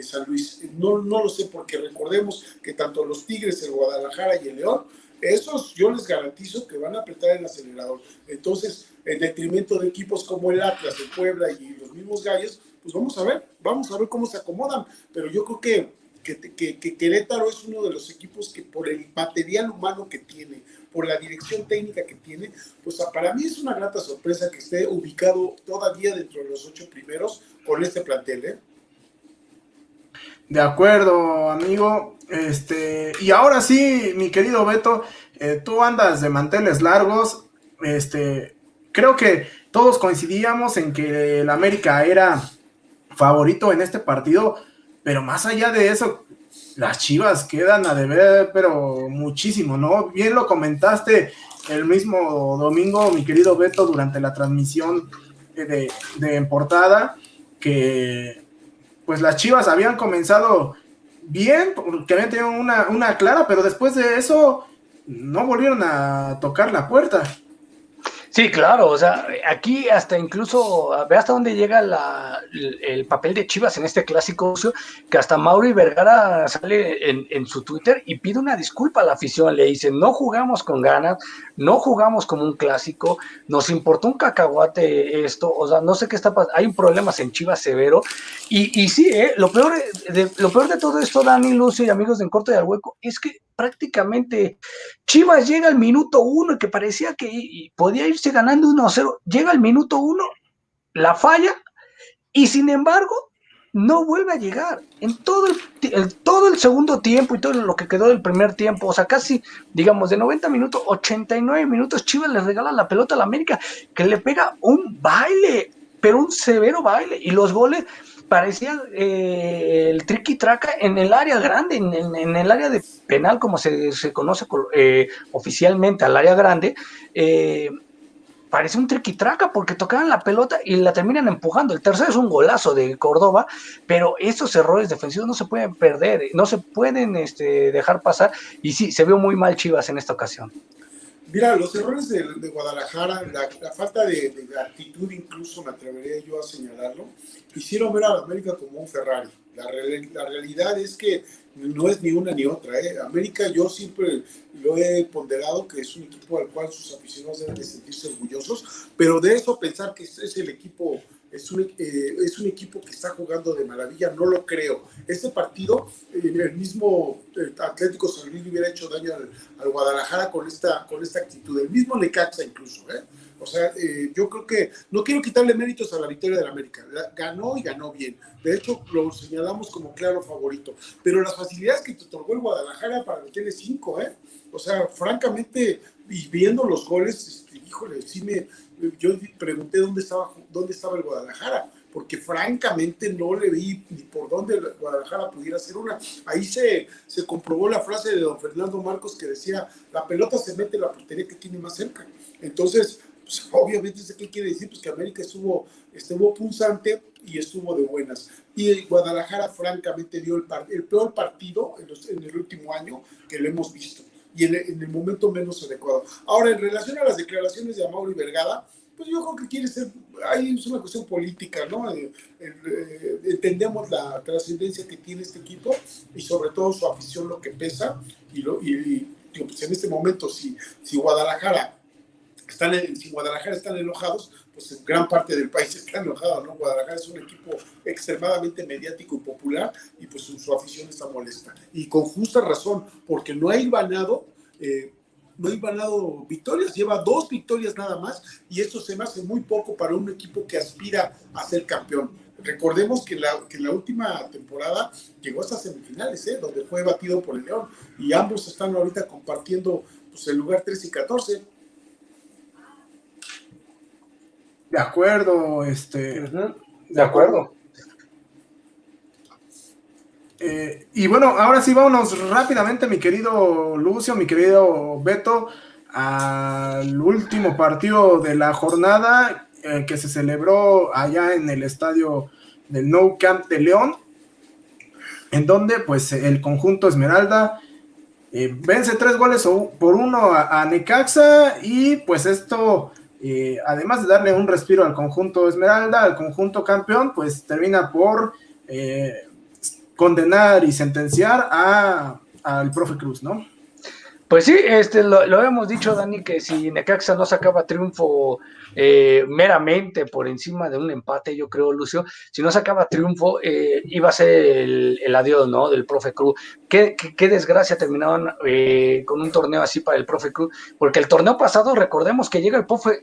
San Luis. No, no lo sé porque recordemos que tanto los Tigres, el Guadalajara y el León, esos yo les garantizo que van a apretar el acelerador. Entonces, en detrimento de equipos como el Atlas, el Puebla y los mismos Gallos, pues vamos a ver, vamos a ver cómo se acomodan. Pero yo creo que, que, que, Querétaro es uno de los equipos que por el material humano que tiene, por la dirección técnica que tiene, pues para mí es una grata sorpresa que esté ubicado todavía dentro de los ocho primeros con este plantel. ¿eh? De acuerdo, amigo. Este, y ahora sí, mi querido Beto, eh, tú andas de manteles largos. Este, creo que todos coincidíamos en que el América era favorito en este partido, pero más allá de eso, las Chivas quedan a deber, pero muchísimo, ¿no? Bien lo comentaste el mismo domingo, mi querido Beto, durante la transmisión de, de en portada, que pues las Chivas habían comenzado bien, porque habían tenido una, una clara, pero después de eso no volvieron a tocar la puerta. Sí, claro, o sea, aquí hasta incluso, ve hasta dónde llega el, papel de Chivas en este clásico, que hasta Mauri Vergara sale en, su Twitter y pide una disculpa a la afición, le dice, no jugamos con ganas, no jugamos como un clásico, nos importó un cacahuate esto, o sea, no sé qué está pasando, hay problemas en Chivas severo, y, y sí, ¿eh? lo, peor de, lo peor de todo esto, Dani, Lucio y amigos de En Corto y al Hueco, es que prácticamente Chivas llega al minuto uno que parecía que podía irse ganando 1-0, llega al minuto uno, la falla y sin embargo no vuelve a llegar. En todo el, todo el segundo tiempo y todo lo que quedó del primer tiempo, o sea, casi, digamos, de 90 minutos, 89 minutos, Chivas le regala la pelota a la América, que le pega un baile, pero un severo baile. Y los goles, parecía eh, el triqui traca en el área grande, en, el área de penal, como se, conoce eh, oficialmente al área grande, eh, parece un triqui traca porque tocaban la pelota y la terminan empujando. El tercero es un golazo de Córdoba, pero estos errores defensivos no se pueden perder, no se pueden este, dejar pasar. Y sí, se vio muy mal Chivas en esta ocasión. Mira, los errores de, Guadalajara, la, falta de, actitud, incluso me atrevería yo a señalarlo, hicieron ver a América como un Ferrari. La, realidad es que no es ni una ni otra. ¿eh? América yo siempre lo he ponderado que es un equipo al cual sus aficionados deben de sentirse orgullosos, pero de eso pensar que es el equipo es un, eh, es un equipo que está jugando de maravilla, no lo creo. Este partido, el mismo eh, Atlético San Luis hubiera hecho daño al, Guadalajara con esta, con esta actitud, el mismo Necaxa incluso. ¿eh? O sea, yo creo que no quiero quitarle méritos a la victoria del América. ganó y ganó bien. De hecho, lo señalamos como claro favorito. Pero las facilidades que te otorgó el Guadalajara para meterle cinco, ¿eh? O sea, francamente, y viendo los goles, este, híjole, sí me, yo pregunté dónde estaba, dónde estaba el Guadalajara, porque francamente no le vi ni por dónde el Guadalajara pudiera hacer una. Ahí se, se comprobó la frase de don Fernando Marcos que decía, la pelota se mete en la portería que tiene más cerca. Entonces, pues, obviamente, ¿qué quiere decir? Pues que América estuvo, estuvo punzante y estuvo de buenas. Y Guadalajara, francamente, dio el, el peor partido en, en, el último año que lo hemos visto y en el, momento menos adecuado. Ahora, en relación a las declaraciones de Amaury Vergada, pues yo creo que quiere ser, ahí es una cuestión política, ¿no? Eh, eh, entendemos la trascendencia que tiene este equipo y sobre todo su afición, lo que pesa, y, lo, y, pues en este momento, si, si Guadalajara están si Guadalajara están enojados, pues gran parte del país está enojado, ¿no? Guadalajara es un equipo extremadamente mediático y popular y pues su, afición está molesta. Y con justa razón, porque no ha ganado, eh, no ha ganado victorias, lleva dos victorias nada más y esto se me hace muy poco para un equipo que aspira a ser campeón. Recordemos que la, que la última temporada llegó hasta semifinales, ¿eh? donde fue batido por el León y ambos están ahorita compartiendo pues, el lugar 13 y 14 De acuerdo, este. De acuerdo. Eh, y bueno, ahora sí, vámonos rápidamente, mi querido Lucio, mi querido Beto, al último partido de la jornada eh, que se celebró allá en el estadio del No Camp de León, en donde pues el conjunto Esmeralda eh, vence tres goles por uno a Necaxa y pues esto además de darle un respiro al conjunto Esmeralda, al conjunto campeón, pues termina por eh, condenar y sentenciar a, al profe Cruz, ¿no? Pues sí, este, lo, lo hemos dicho, Dani, que si Necaxa no sacaba triunfo eh, meramente por encima de un empate, yo creo, Lucio. Si no sacaba triunfo, eh, iba a ser el, adiós, ¿no? Del profe Cruz. Qué, qué, desgracia terminaban eh, con un torneo así para el profe Cruz, porque el torneo pasado, recordemos que llega el, profe,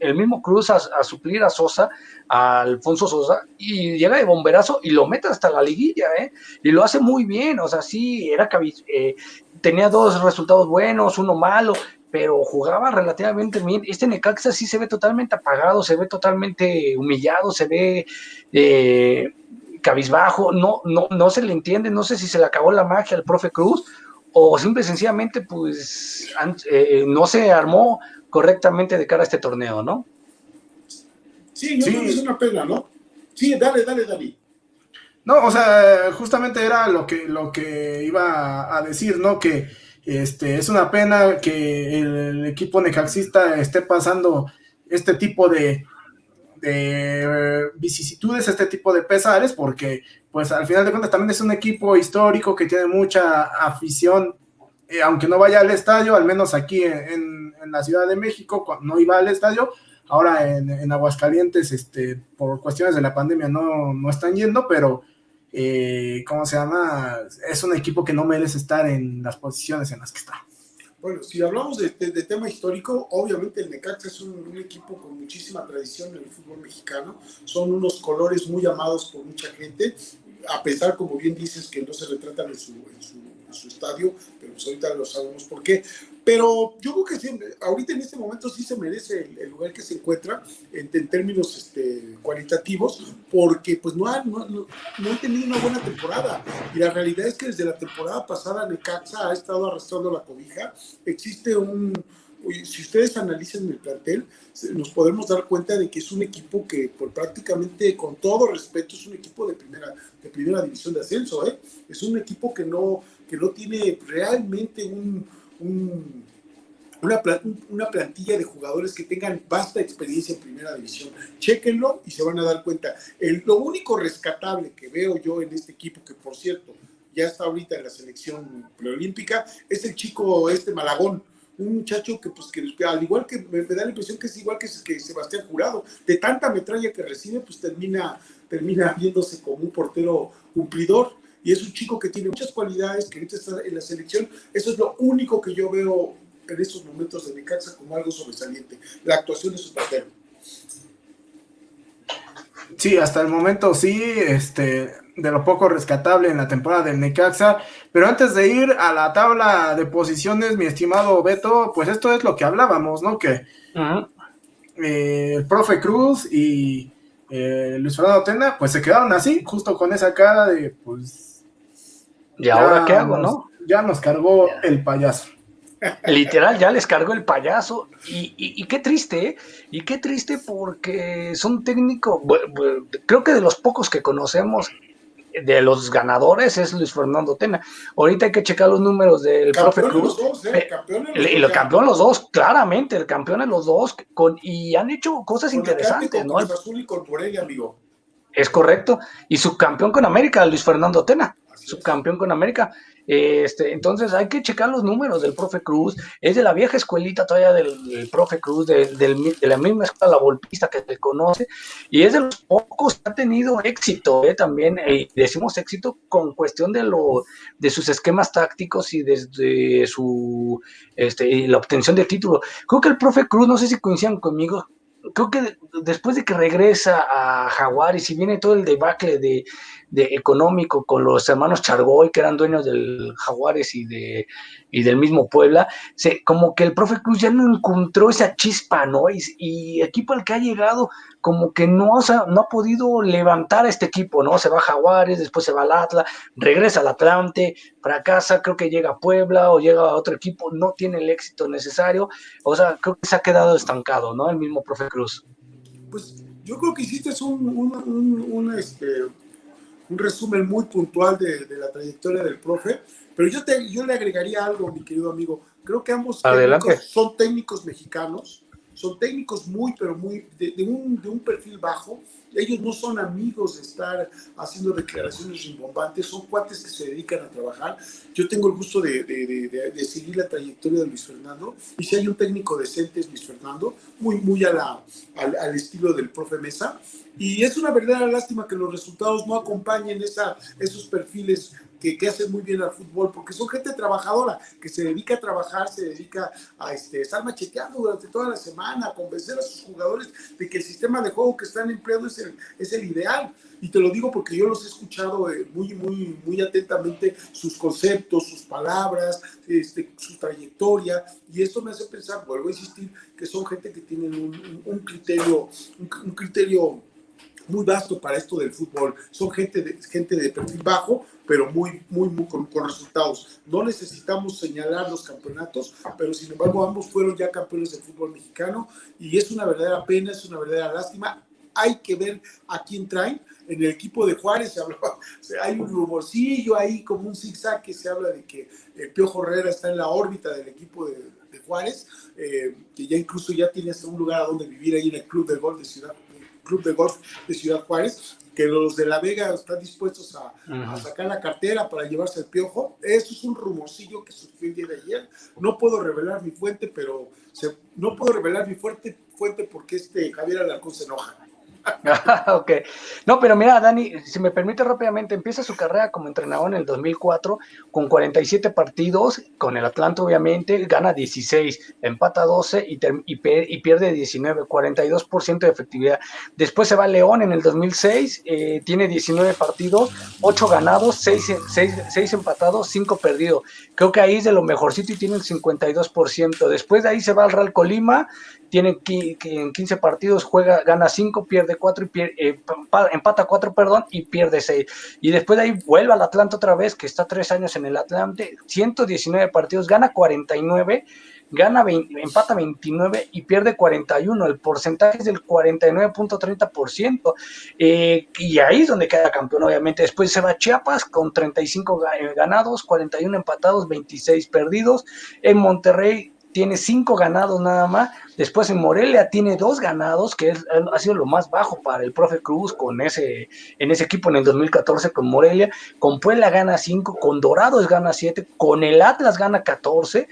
el, mismo Cruz a, suplir a Sosa, a Alfonso Sosa, y llega de bomberazo y lo mete hasta la liguilla, ¿eh? Y lo hace muy bien, o sea, sí, era tenía dos resultados buenos, uno malo, pero jugaba relativamente bien. Este Necaxa sí se ve totalmente apagado, se ve totalmente humillado, se ve eh, cabizbajo, no, no, no se le entiende, no sé si se le acabó la magia al profe Cruz o simple y sencillamente pues eh, no se armó correctamente de cara a este torneo, ¿no? Sí, yo creo que es una pena, ¿no? Sí, dale, dale, David. No, o sea, justamente era lo que, lo que iba a decir, ¿no? Que este, es una pena que el, equipo necaxista esté pasando este tipo de, de vicisitudes, este tipo de pesares, porque pues al final de cuentas también es un equipo histórico que tiene mucha afición, eh, aunque no vaya al estadio, al menos aquí en, en, la Ciudad de México, no iba al estadio, ahora en, en, Aguascalientes, este, por cuestiones de la pandemia no, no están yendo, pero eh, ¿cómo se llama? Es un equipo que no merece estar en las posiciones en las que está. Bueno, si hablamos de, tema histórico, obviamente el Necaxa es un, equipo con muchísima tradición en el fútbol mexicano. Son unos colores muy amados por mucha gente, a pesar, como bien dices, que no se retratan en su, en su estadio, pero pues ahorita lo sabemos por qué. Pero yo creo que siempre, ahorita en este momento sí se merece el, lugar que se encuentra en, términos este, cualitativos, porque pues no ha, no, no, no tenido una buena temporada. Y la realidad es que desde la temporada pasada Necaxa ha estado arrastrando la cobija. Existe un, si ustedes analizan el plantel, nos podemos dar cuenta de que es un equipo que, por prácticamente, con todo respeto, es un equipo de primera, de primera división de ascenso. ¿eh? Es un equipo que no, que no tiene realmente un, una, una, plantilla de jugadores que tengan vasta experiencia en primera división. Chequenlo y se van a dar cuenta. El, lo único rescatable que veo yo en este equipo, que por cierto ya está ahorita en la selección preolímpica, es el chico este Malagón. Un muchacho que, pues, que al igual que me, da la impresión que es igual que, que Sebastián Jurado, de tanta metralla que recibe, pues termina, termina viéndose como un portero cumplidor y es un chico que tiene muchas cualidades, que ahorita está en la selección. Eso es lo único que yo veo en estos momentos de Necaxa como algo sobresaliente, la actuación de su papel. Sí, hasta el momento sí, este, de lo poco rescatable en la temporada del Necaxa. Pero antes de ir a la tabla de posiciones, mi estimado Beto, pues esto es lo que hablábamos, ¿no? Que eh, el profe Cruz y eh, Luis Fernando Tena, pues se quedaron así, justo con esa cara de, pues, ¿Y ahora qué hago, no? Ya nos cargó el payaso. Literal, ya les cargó el payaso. Y, qué triste, ¿eh? Y qué triste porque son técnicos, creo que de los pocos que conocemos de los ganadores es Luis Fernando Tena. Ahorita hay que checar los números del profe Cruz. Los dos, ¿eh? y lo campeón los dos, claramente, el campeón de los dos, con, y han hecho cosas interesantes, ¿no? Azul y con amigo. Es correcto. Y subcampeón con América, Luis Fernando Tena subcampeón con América. Este, entonces hay que checar los números del profe Cruz. Es de la vieja escuelita todavía del, profe Cruz, de, la misma escuela volpista que se conoce, y es de los pocos que ha tenido éxito ¿eh? también, y decimos éxito con cuestión de, lo, de sus esquemas tácticos y desde su este, la obtención de título. Creo que el profe Cruz, no sé si coincidan conmigo, creo que después de que regresa a Jaguares y viene todo el debacle de, de económico con los hermanos Chargoy, que eran dueños del Jaguares y, de, y del mismo Puebla, se, como que el profe Cruz ya no encontró esa chispa, ¿no? Y, equipo al que ha llegado, como que no, no ha podido levantar a este equipo, ¿no? Se va a Jaguares, después se va al Atlas, regresa al Atlante, para casa, creo que llega a Puebla o llega a otro equipo, no tiene el éxito necesario, o sea, creo que se ha quedado estancado, ¿no? El mismo profe Cruz. Pues yo creo que hiciste un, un, un este, un resumen muy puntual de, la trayectoria del profe, pero yo, te, yo le agregaría algo, mi querido amigo. Creo que ambos son técnicos mexicanos, son técnicos muy, pero muy, de, un, de un perfil bajo. Ellos no son amigos de estar haciendo declaraciones rimbombantes, son cuates que se dedican a trabajar. Yo tengo el gusto de, de, seguir la trayectoria de Luis Fernando, y si hay un técnico decente es Luis Fernando, muy, muy a la, al, al estilo del profe Mesa. Y es una verdadera lástima que los resultados no acompañen esa, esos perfiles que, que, hacen muy bien al fútbol, porque son gente trabajadora, que se dedica a trabajar, se dedica a este, estar macheteando durante toda la semana, a convencer a sus jugadores de que el sistema de juego que están empleando es el, es el ideal. Y te lo digo porque yo los he escuchado eh, muy, muy, muy atentamente, sus conceptos, sus palabras, este, su trayectoria, y esto me hace pensar, vuelvo a insistir, que son gente que tienen un, un criterio, un criterio muy vasto para esto del fútbol. Son gente de, gente de perfil bajo, pero muy, muy, muy con, resultados. No necesitamos señalar los campeonatos, pero sin embargo ambos fueron ya campeones del fútbol mexicano y es una verdadera pena, es una verdadera lástima. Hay que ver a quién traen. En el equipo de Juárez se hablaba, hay un rumorcillo ahí como un zigzag que se habla de que el Piojo Herrera está en la órbita del equipo de, Juárez, eh, que ya incluso ya tienes un lugar a donde vivir ahí en el Club de Golf de Ciudad, Club de Golf de Ciudad Juárez, que los de La Vega están dispuestos a, sacar la cartera para llevarse el piojo. Eso es un rumorcillo que surgió el día de ayer. No puedo revelar mi fuente, pero no puedo revelar mi fuente, fuente porque este Javier Alarcón se enoja. ok. No, pero mira, Dani, si me permite rápidamente, empieza su carrera como entrenador en el 2004 con 47 partidos, con el Atlanta obviamente, gana 16, empata 12 y, y, pierde 19, 42% de efectividad. Después se va a León en el 2006, eh, tiene 19 partidos, 8 ganados, 6, 6, empatados, 5 perdidos. Creo que ahí es de lo mejorcito y tiene el 52%. Después de ahí se va al Real Colima, tiene en 15 partidos, juega, gana 5, pierde 4 y eh, empata 4, perdón, y pierde 6. Y después de ahí vuelve al Atlante otra vez, que está 3 años en el Atlante, 119 partidos, gana 49, gana empata 29 y pierde 41. El porcentaje es del 49.30%. Eh, y ahí es donde queda campeón, obviamente. Después se va a Chiapas con 35 eh, ganados, 41 empatados, 26 perdidos. En Monterrey tiene cinco ganados nada más. Después en Morelia tiene dos ganados, que ha sido lo más bajo para el profe Cruz con ese, en ese equipo en el 2014 con Morelia. Con Puebla gana cinco, con Dorados gana siete, con el Atlas gana 14.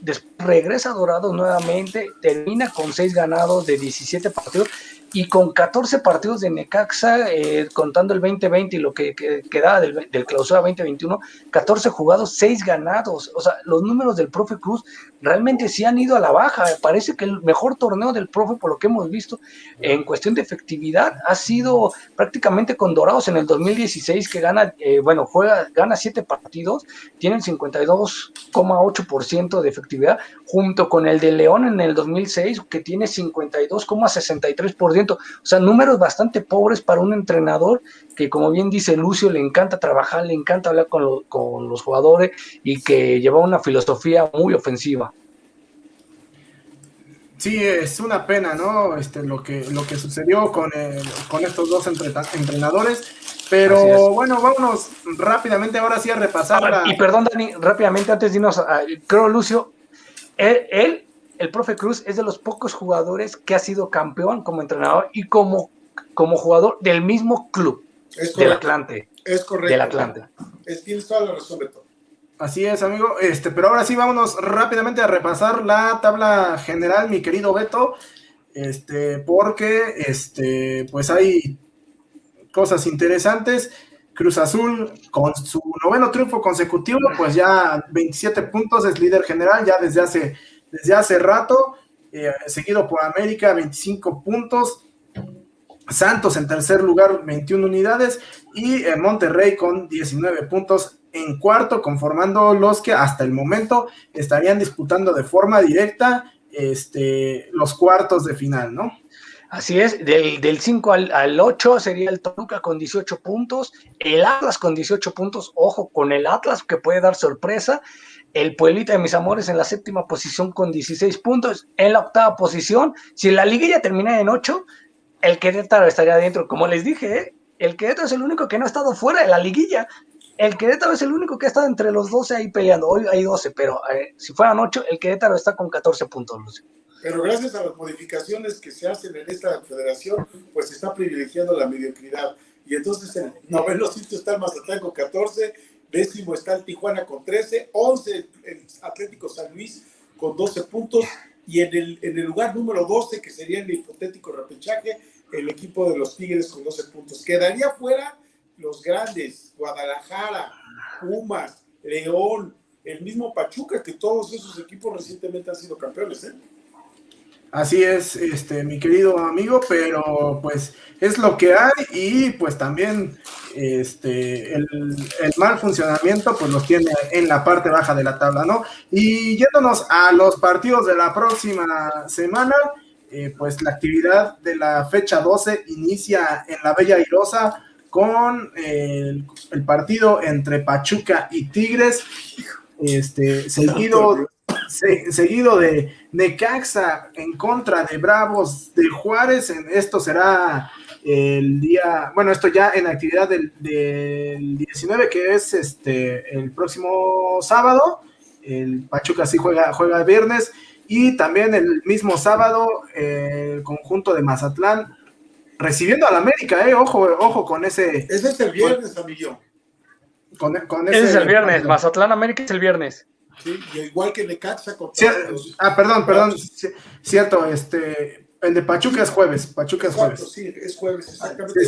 Después regresa Dorados nuevamente, termina con seis ganados de 17 partidos y con 14 partidos de Necaxa, eh, contando el 2020 y lo que, queda del, del, clausura 2021, 14 jugados, 6 ganados. O sea, los números del profe Cruz realmente sí han ido a la baja. Parece que el mejor torneo del profe, por lo que hemos visto, en cuestión de efectividad, ha sido prácticamente con Dorados en el 2016, que gana, eh, bueno, juega, gana 7 partidos, tienen 52,8% de efectividad, junto con el de León en el 2006, que tiene 52,63%. O sea, números bastante pobres para un entrenador que, como bien dice Lucio, le encanta trabajar, le encanta hablar con, con los jugadores y que lleva una filosofía muy ofensiva. Sí, es una pena, ¿no? Este, lo que, lo que sucedió con, con estos dos entrenadores. Pero bueno, vámonos rápidamente ahora sí a repasar. Y perdón, Dani, rápidamente antes de irnos, creo, Lucio, él el profe Cruz es de los pocos jugadores que ha sido campeón como entrenador y como, como jugador del mismo club, del Atlante. Es correcto. Del Atlante. Es, tienes toda la razón, Beto. Así es, amigo. Este, pero ahora sí, vámonos rápidamente a repasar la tabla general, mi querido Beto. Este, porque este, pues hay cosas interesantes. Cruz Azul, con su noveno triunfo consecutivo, pues ya 27 puntos, es líder general, ya desde hace desde hace rato, eh, seguido por América, 25 puntos. Santos en tercer lugar, 21 unidades. Y eh, Monterrey con 19 puntos en cuarto, conformando los que hasta el momento estarían disputando de forma directa este, los cuartos de final, ¿no? Así es, del, 5 al, al, 8 sería el Toluca con 18 puntos, el Atlas con 18 puntos, ojo con el Atlas que puede dar sorpresa, el Pueblita de mis amores en la séptima posición con 16 puntos. En la octava posición, si la liguilla termina en 8, el Querétaro estaría dentro. Como les dije, ¿eh? el Querétaro es el único que no ha estado fuera de la liguilla. El Querétaro es el único que ha estado entre los 12 ahí peleando. Hoy hay 12, pero eh, si fueran 8, el Querétaro está con 14 puntos, Lucio. Pero gracias a las modificaciones que se hacen en esta federación, pues se está privilegiando la mediocridad. Y entonces en noveno sitio está el Mazatlán con 14, Décimo está el Tijuana con 13, 11 el Atlético San Luis con 12 puntos y en el, en el lugar número 12, que sería el hipotético repechaje, el equipo de los Tigres con 12 puntos. Quedaría fuera los grandes, Guadalajara, Pumas, León, el mismo Pachuca, que todos esos equipos recientemente han sido campeones. ¿eh? Así es, este, mi querido amigo, pero pues es lo que hay y pues también este, el, mal funcionamiento pues los tiene en la parte baja de la tabla, ¿no? Y yéndonos a los partidos de la próxima semana, eh, pues la actividad de la fecha 12 inicia en la Bella Irosa con el, el partido entre Pachuca y Tigres, este, seguido seguido de Necaxa en contra de Bravos de Juárez. Esto será el día, bueno, esto ya en actividad del, 19, que es este el próximo sábado. el Pachuca sí juega, juega el viernes. Y también el mismo sábado, el conjunto de Mazatlán recibiendo al América, eh, ojo, ojo con ese. Ese es el viernes, amigo. Con, ese, ese es el viernes, Mazatlán América es el viernes. Sí, igual que Necaxa contra Ah, perdón, perdón, cierto, este, el de Pachuca es jueves, Pachuca es jueves. Sí, es jueves, exactamente.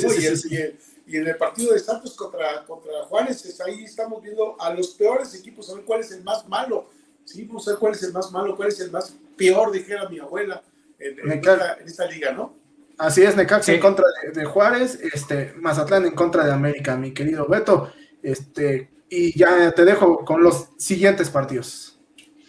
y, en el partido de Santos contra, contra Juárez, ahí estamos viendo a los peores equipos, a ver cuál es el más malo. Sí, vamos a ver cuál es el más malo, cuál es el más peor, dijera mi abuela, en, esta, liga, ¿no? Así es, Necaxa en contra de, Juárez, este, Mazatlán en contra de América, mi querido Beto. Este, y ya te dejo con los siguientes partidos.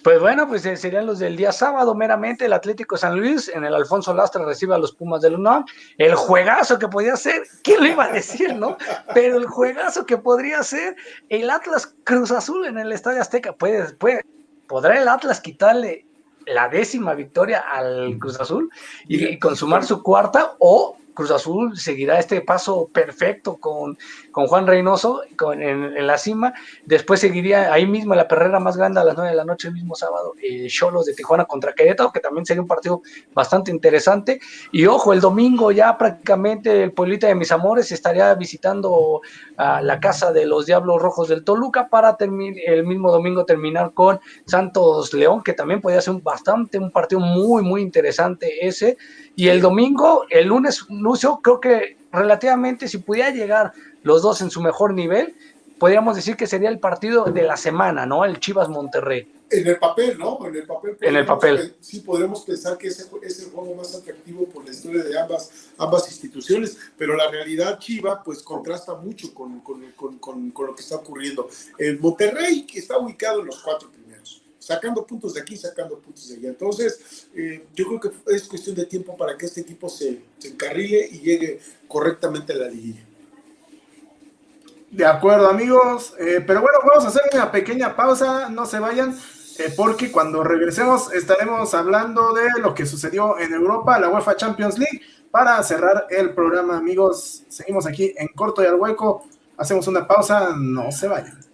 Pues bueno, pues eh, serían los del día sábado, meramente el Atlético San Luis en el Alfonso Lastra recibe a los Pumas del UNAM. El juegazo que podía ser, ¿quién lo iba a decir, no? Pero el juegazo que podría ser el Atlas Cruz Azul en el Estadio Azteca. Puede, puede, ¿Podrá el Atlas quitarle la décima victoria al Cruz Azul y consumar su cuarta o Cruz Azul seguirá este paso perfecto con, con Juan Reynoso en, la cima. Después seguiría ahí mismo la perrera más grande a las 9 de la noche el mismo sábado, eh, Cholos de Tijuana contra Querétaro, que también sería un partido bastante interesante. Y ojo, el domingo ya prácticamente el pueblito de mis amores estaría visitando a la casa de los Diablos Rojos del Toluca para el mismo domingo terminar con Santos León, que también podría ser un bastante, un partido muy, muy interesante ese. Y el domingo, el lunes, Lucio, creo que relativamente si pudiera llegar los dos en su mejor nivel, podríamos decir que sería el partido de la semana, ¿no? El Chivas Monterrey. En el papel, ¿no? En el papel. En el papel. Sí, podemos pensar que ese es el juego más atractivo por la historia de ambas, ambas instituciones, pero la realidad Chiva pues contrasta mucho con, con, con, con lo que está ocurriendo. El Monterrey, que está ubicado en los cuatro sacando puntos de aquí, sacando puntos de allá. Entonces, eh, yo creo que es cuestión de tiempo para que este equipo se, se encarrile y llegue correctamente a la liguilla. De acuerdo, amigos. Eh, pero bueno, vamos a hacer una pequeña pausa, no se vayan, eh, porque cuando regresemos estaremos hablando de lo que sucedió en Europa, la UEFA Champions League. Para cerrar el programa, amigos, seguimos aquí en corto y al hueco. Hacemos una pausa, no se vayan.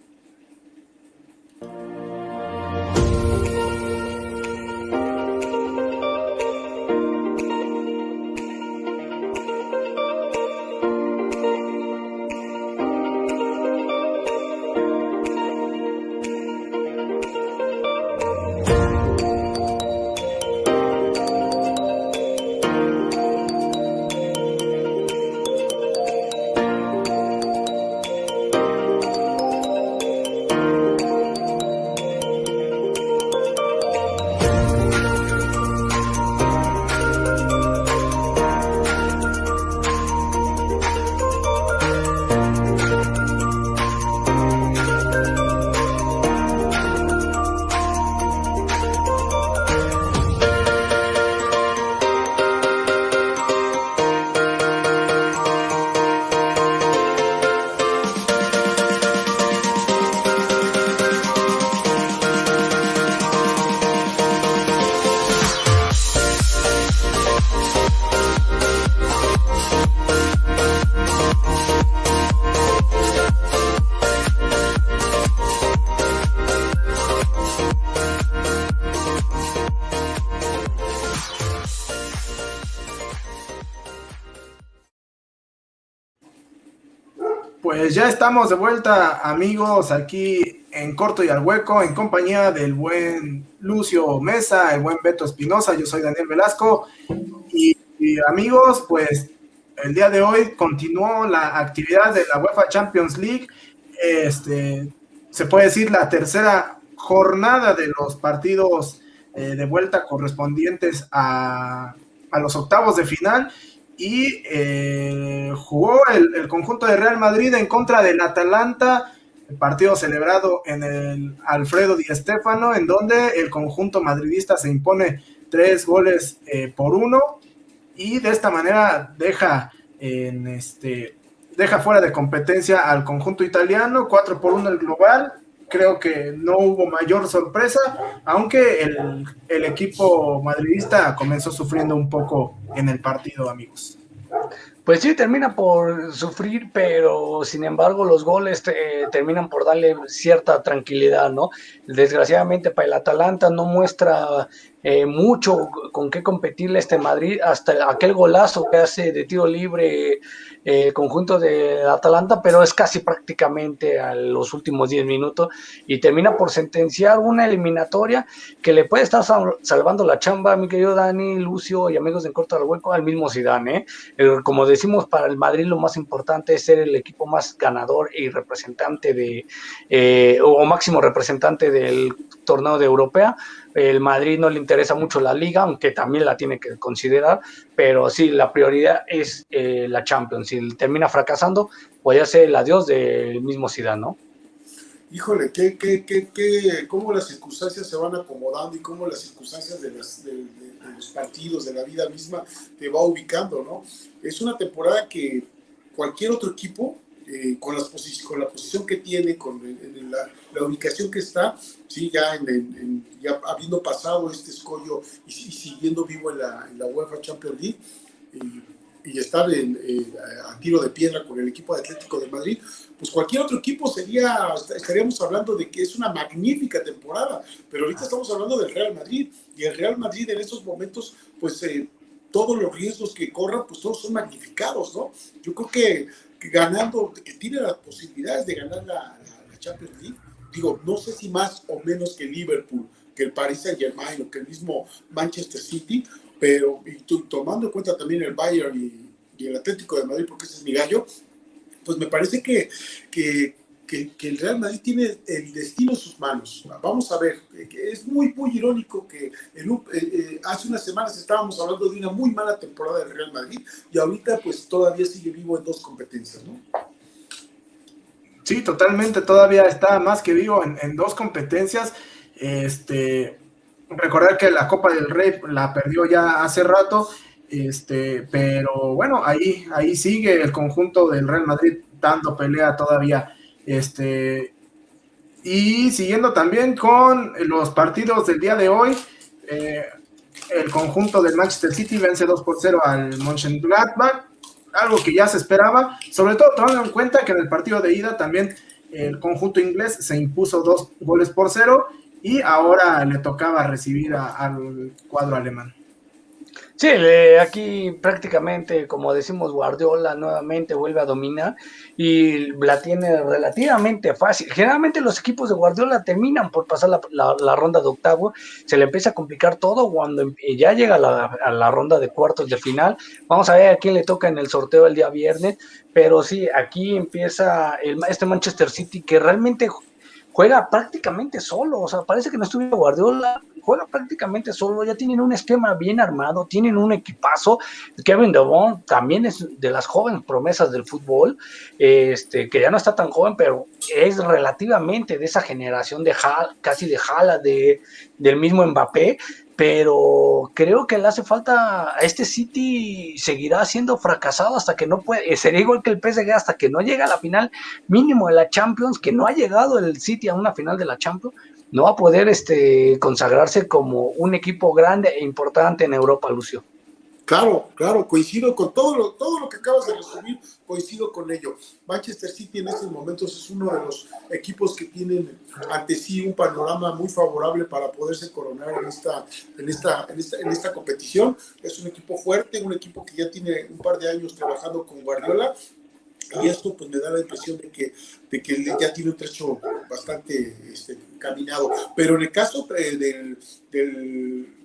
Estamos de vuelta, amigos, aquí en Corto y al Hueco, en compañía del buen Lucio Mesa, el buen Beto Espinosa, yo soy Daniel Velasco. Y, amigos, pues el día de hoy continuó la actividad de la UEFA Champions League. Este, se puede decir la tercera jornada de los partidos eh, de vuelta correspondientes a, a los octavos de final y eh, jugó el, conjunto de Real Madrid en contra del Atalanta, partido celebrado en el Alfredo Di Stéfano, en donde el conjunto madridista se impone tres goles eh, por uno y de esta manera deja en este deja fuera de competencia al conjunto italiano, 4 por 1 el global, creo que no hubo mayor sorpresa, aunque el, equipo madridista comenzó sufriendo un poco en el partido, amigos. Pues sí, termina por sufrir, pero sin embargo los goles eh, terminan por darle cierta tranquilidad, ¿no? Desgraciadamente para el Atalanta no muestra eh, mucho con qué competirle este Madrid, hasta aquel golazo que hace de tiro libre eh, conjunto de Atalanta, pero es casi prácticamente a los últimos 10 minutos y termina por sentenciar una eliminatoria que le puede estar salvando la chamba, mi querido Dani, Lucio y amigos de Corto del Hueco, al mismo Zidane. ¿eh? como decimos, para el Madrid lo más importante es ser el equipo más ganador y representante de, eh, o máximo representante del torneo de Europea el Madrid no le interesa mucho la liga, aunque también la tiene que considerar, pero sí, la prioridad es eh, la Champions. Si termina fracasando, puede ser el adiós del mismo Zidane, ¿no? Híjole, ¿qué, qué, qué, qué, cómo las circunstancias se van acomodando y cómo las circunstancias de, los partidos, de la vida misma, te va ubicando, ¿no? Es una temporada que cualquier otro equipo eh, con, las con la posición que tiene, con la, ubicación que está, sí, ya, en, ya habiendo pasado este escollo y, siguiendo vivo en la, en la, UEFA Champions League y, estar en, eh, a tiro de piedra con el equipo de Atlético de Madrid, pues cualquier otro equipo sería, estaríamos hablando de que es una magnífica temporada, pero ahorita estamos hablando del Real Madrid y el Real Madrid en estos momentos, pues... Eh, todos los riesgos que corran, pues todos son magnificados, ¿no? Yo creo que ganando, que tiene las posibilidades de ganar la, Champions League. Digo, no sé si más o menos que Liverpool, que el Paris Saint Germain o que el mismo Manchester City, pero y tomando en cuenta también el Bayern y, el Atlético de Madrid, porque ese es mi gallo, pues me parece que, que, que, el Real Madrid tiene el destino en sus manos. Vamos a ver, es muy, muy irónico que en eh, eh, hace unas semanas estábamos hablando de una muy mala temporada del Real Madrid y ahorita pues todavía sigue vivo en dos competencias, ¿no? Sí, totalmente, todavía está más que vivo en, dos competencias. Este, recordar que la Copa del Rey la perdió ya hace rato, este, pero bueno, ahí, ahí sigue el conjunto del Real Madrid dando pelea todavía este, y siguiendo también con los partidos del día de hoy, eh, el conjunto del Manchester City vence 2 por 0 al Mönchengladbach, algo que ya se esperaba, sobre todo tomando en cuenta que en el partido de ida también el conjunto inglés se impuso dos goles por cero y ahora le tocaba recibir al cuadro alemán. Sí, aquí prácticamente, como decimos, Guardiola nuevamente vuelve a dominar y la tiene relativamente fácil. Generalmente los equipos de Guardiola terminan por pasar la, ronda de octavo, se le empieza a complicar todo cuando em, ya llega a la, ronda de cuartos de final. Vamos a ver a quién le toca en el sorteo el día viernes, pero sí, aquí empieza este Manchester City que realmente juega prácticamente solo, o sea, parece que no estuviera Guardiola, juega prácticamente solo, ya tienen un esquema bien armado, tienen un equipazo. Kevin De también es de las jóvenes promesas del fútbol, este, que ya no está tan joven, pero es relativamente de esa generación de casi de Jala, de, del mismo Mbappé pero creo que le hace falta a este City seguirá siendo fracasado hasta que no puede, sería igual que el PSG hasta que no llega a la final mínimo de la Champions, que no ha llegado el City a una final de la Champions, no va a poder este, consagrarse como un equipo grande e importante en Europa, Lucio. Claro, claro, coincido con todo lo, todo lo que acabas de resumir, coincido con ello. Manchester City en estos momentos es uno de los equipos que tienen ante sí un panorama muy favorable para poderse coronar en esta, en esta, en esta, en esta competición. Es un equipo fuerte, un equipo que ya tiene un par de años trabajando con Guardiola y esto pues me da la impresión de que, de que ya tiene un trecho bastante este, caminado. Pero en el caso eh, del,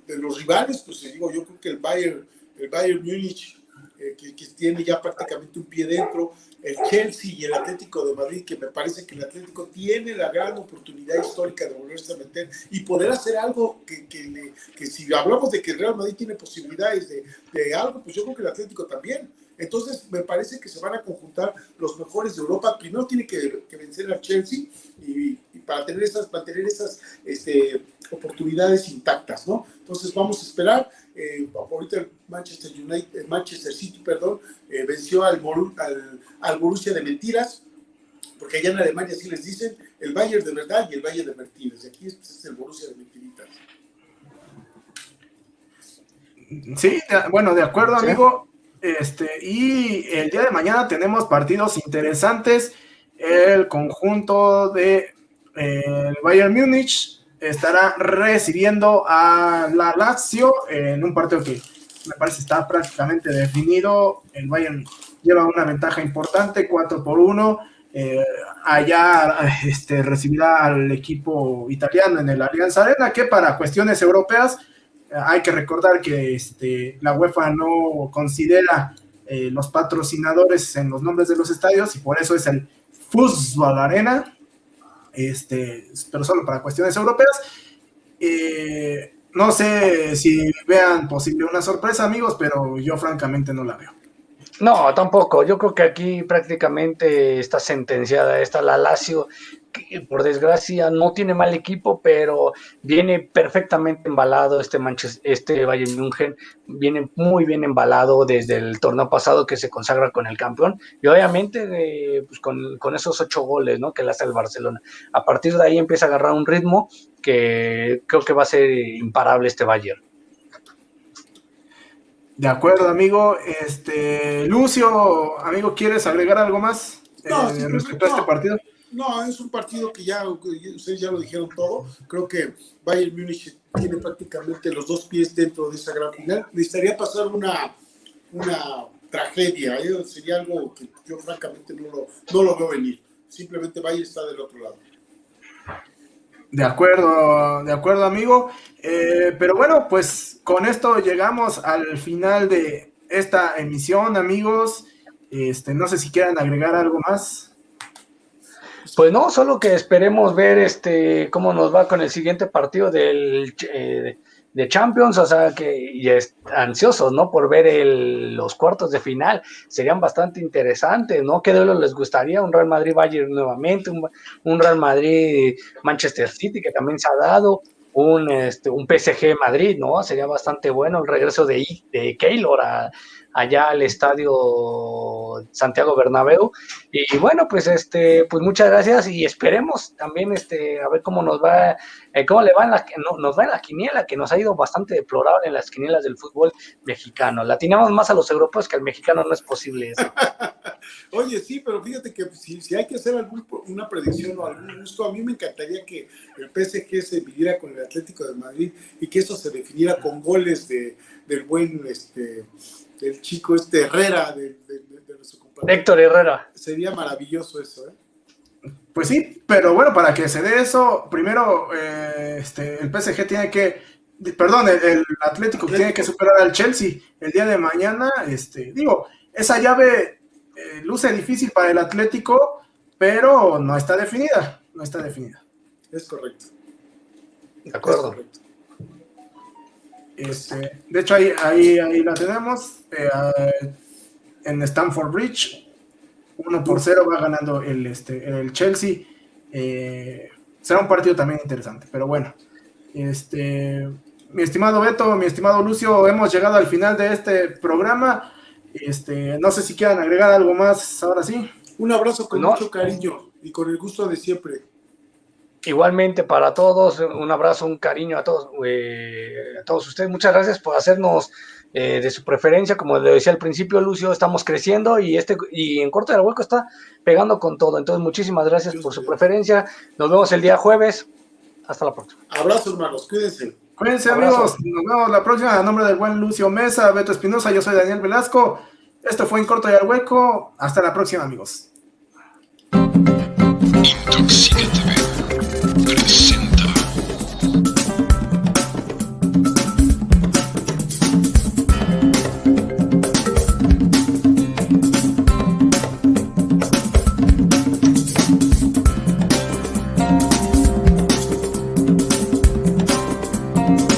de los rivales, pues digo, yo creo que el Bayern, el Bayern Múnich, eh, que, tiene ya prácticamente un pie dentro, el Chelsea y el Atlético de Madrid, que me parece que el Atlético tiene la gran oportunidad histórica de volverse a meter y poder hacer algo que, que, que si hablamos de que el Real Madrid tiene posibilidades de, de algo, pues yo creo que el Atlético también entonces, me parece que se van a conjuntar los mejores de Europa. Primero tiene que, vencer al Chelsea y, para tener esas, mantener esas este, oportunidades intactas, ¿no? Entonces, vamos a esperar. Eh, ahorita el Manchester United, Manchester City, perdón, eh, venció al, al, al Borussia de mentiras, porque allá en Alemania sí les dicen el Bayern de verdad y el Bayern de mentiras. Y aquí es, el Borussia de mentiritas. Sí, bueno, de acuerdo, amigo Este, y el día de mañana tenemos partidos interesantes. El conjunto de eh, Bayern Múnich estará recibiendo a la Lazio en un partido que me parece está prácticamente definido. El Bayern lleva una ventaja importante, 4 por 1. Eh, allá este, recibirá al equipo italiano en el Alianza Arena, que para cuestiones europeas hay que recordar que este, la UEFA no considera eh, los patrocinadores en los nombres de los estadios y por eso es el Fútbol Arena, este, pero solo para cuestiones europeas. no sé si vean posible una sorpresa, amigos, pero yo francamente no la veo. No, tampoco. Yo creo que aquí prácticamente está sentenciada esta la Lazio, que por desgracia no tiene mal equipo, pero viene perfectamente embalado este Manchester, este Bayern München, viene muy bien embalado desde el torneo pasado que se consagra con el campeón y obviamente pues con, con, esos ocho goles, ¿no? Que le hace el Barcelona. A partir de ahí empieza a agarrar un ritmo que creo que va a ser imparable este Bayern. De acuerdo, amigo. Este, Lucio, amigo, ¿quieres agregar algo más eh, respecto a este partido? No, es un partido que ya ustedes ya lo dijeron todo. Creo que Bayern Múnich tiene prácticamente los dos pies dentro de esa gran final. Necesitaría pasar una, una tragedia. ¿eh? Sería algo que yo francamente no lo, no lo veo venir. Simplemente Bayern está del otro lado. De acuerdo, de acuerdo, amigo. Eh, pero bueno, pues con esto llegamos al final de esta emisión, amigos. Este, no sé si quieran agregar algo más. Pues no, solo que esperemos ver este cómo nos va con el siguiente partido del, eh, de Champions, o sea que y es ansiosos, ¿no? Por ver los cuartos de final, serían bastante interesantes, ¿no? ¿Qué duelo les gustaría? Un Real Madrid Bayern nuevamente, un, Real Madrid Manchester City que también se ha dado, un, este, un PSG Madrid, ¿no? Sería bastante bueno el regreso de, de Keylor a, allá al estadio Santiago Bernabéu. Y, bueno, pues este, pues muchas gracias y esperemos también este, a ver cómo nos va, eh, cómo le va en la, nos va en la quiniela, que nos ha ido bastante deplorable en las quinielas del fútbol mexicano. La Latinamos más a los europeos que al mexicano, no es posible eso. Oye, sí, pero fíjate que si, si hay que hacer alguna predicción o algún gusto, a mí me encantaría que el PSG se midiera con el Atlético de Madrid y que eso se definiera con goles de, del buen este, del chico este Herrera, de, nuestro compañero. Héctor Herrera. Sería maravilloso eso, ¿eh? Pues sí, pero bueno, para que se dé eso, primero eh, este, el PSG tiene que, perdón, el, Atlético tiene que superar al Chelsea el día de mañana. Este, digo, esa llave eh, luce difícil para el Atlético, pero no está definida, no está definida. Es correcto. De acuerdo. Este, de hecho, ahí, ahí, ahí la tenemos. Eh, en Stamford Bridge. 1 por 0 va ganando el, este, el Chelsea. Eh, será un partido también interesante, pero bueno. Este, mi estimado Beto, mi estimado Lucio, hemos llegado al final de este programa. Este, no sé si quieran agregar algo más ahora sí. Un abrazo con mucho cariño y con el gusto de siempre. Igualmente para todos, un abrazo, un cariño a todos, eh, a todos ustedes. Muchas gracias por hacernos eh, de su preferencia. Como le decía al principio, Lucio, estamos creciendo y este y en corto del hueco está pegando con todo. Entonces, muchísimas gracias por su preferencia. Nos vemos el día jueves. Hasta la próxima. Abrazo, hermanos. Cuídense. Cuídense, amigos. Nos vemos la próxima. A nombre del buen Lucio Mesa, Beto Espinosa, yo soy Daniel Velasco. Esto fue En Corto y al Hueco. Hasta la próxima, amigos. Sin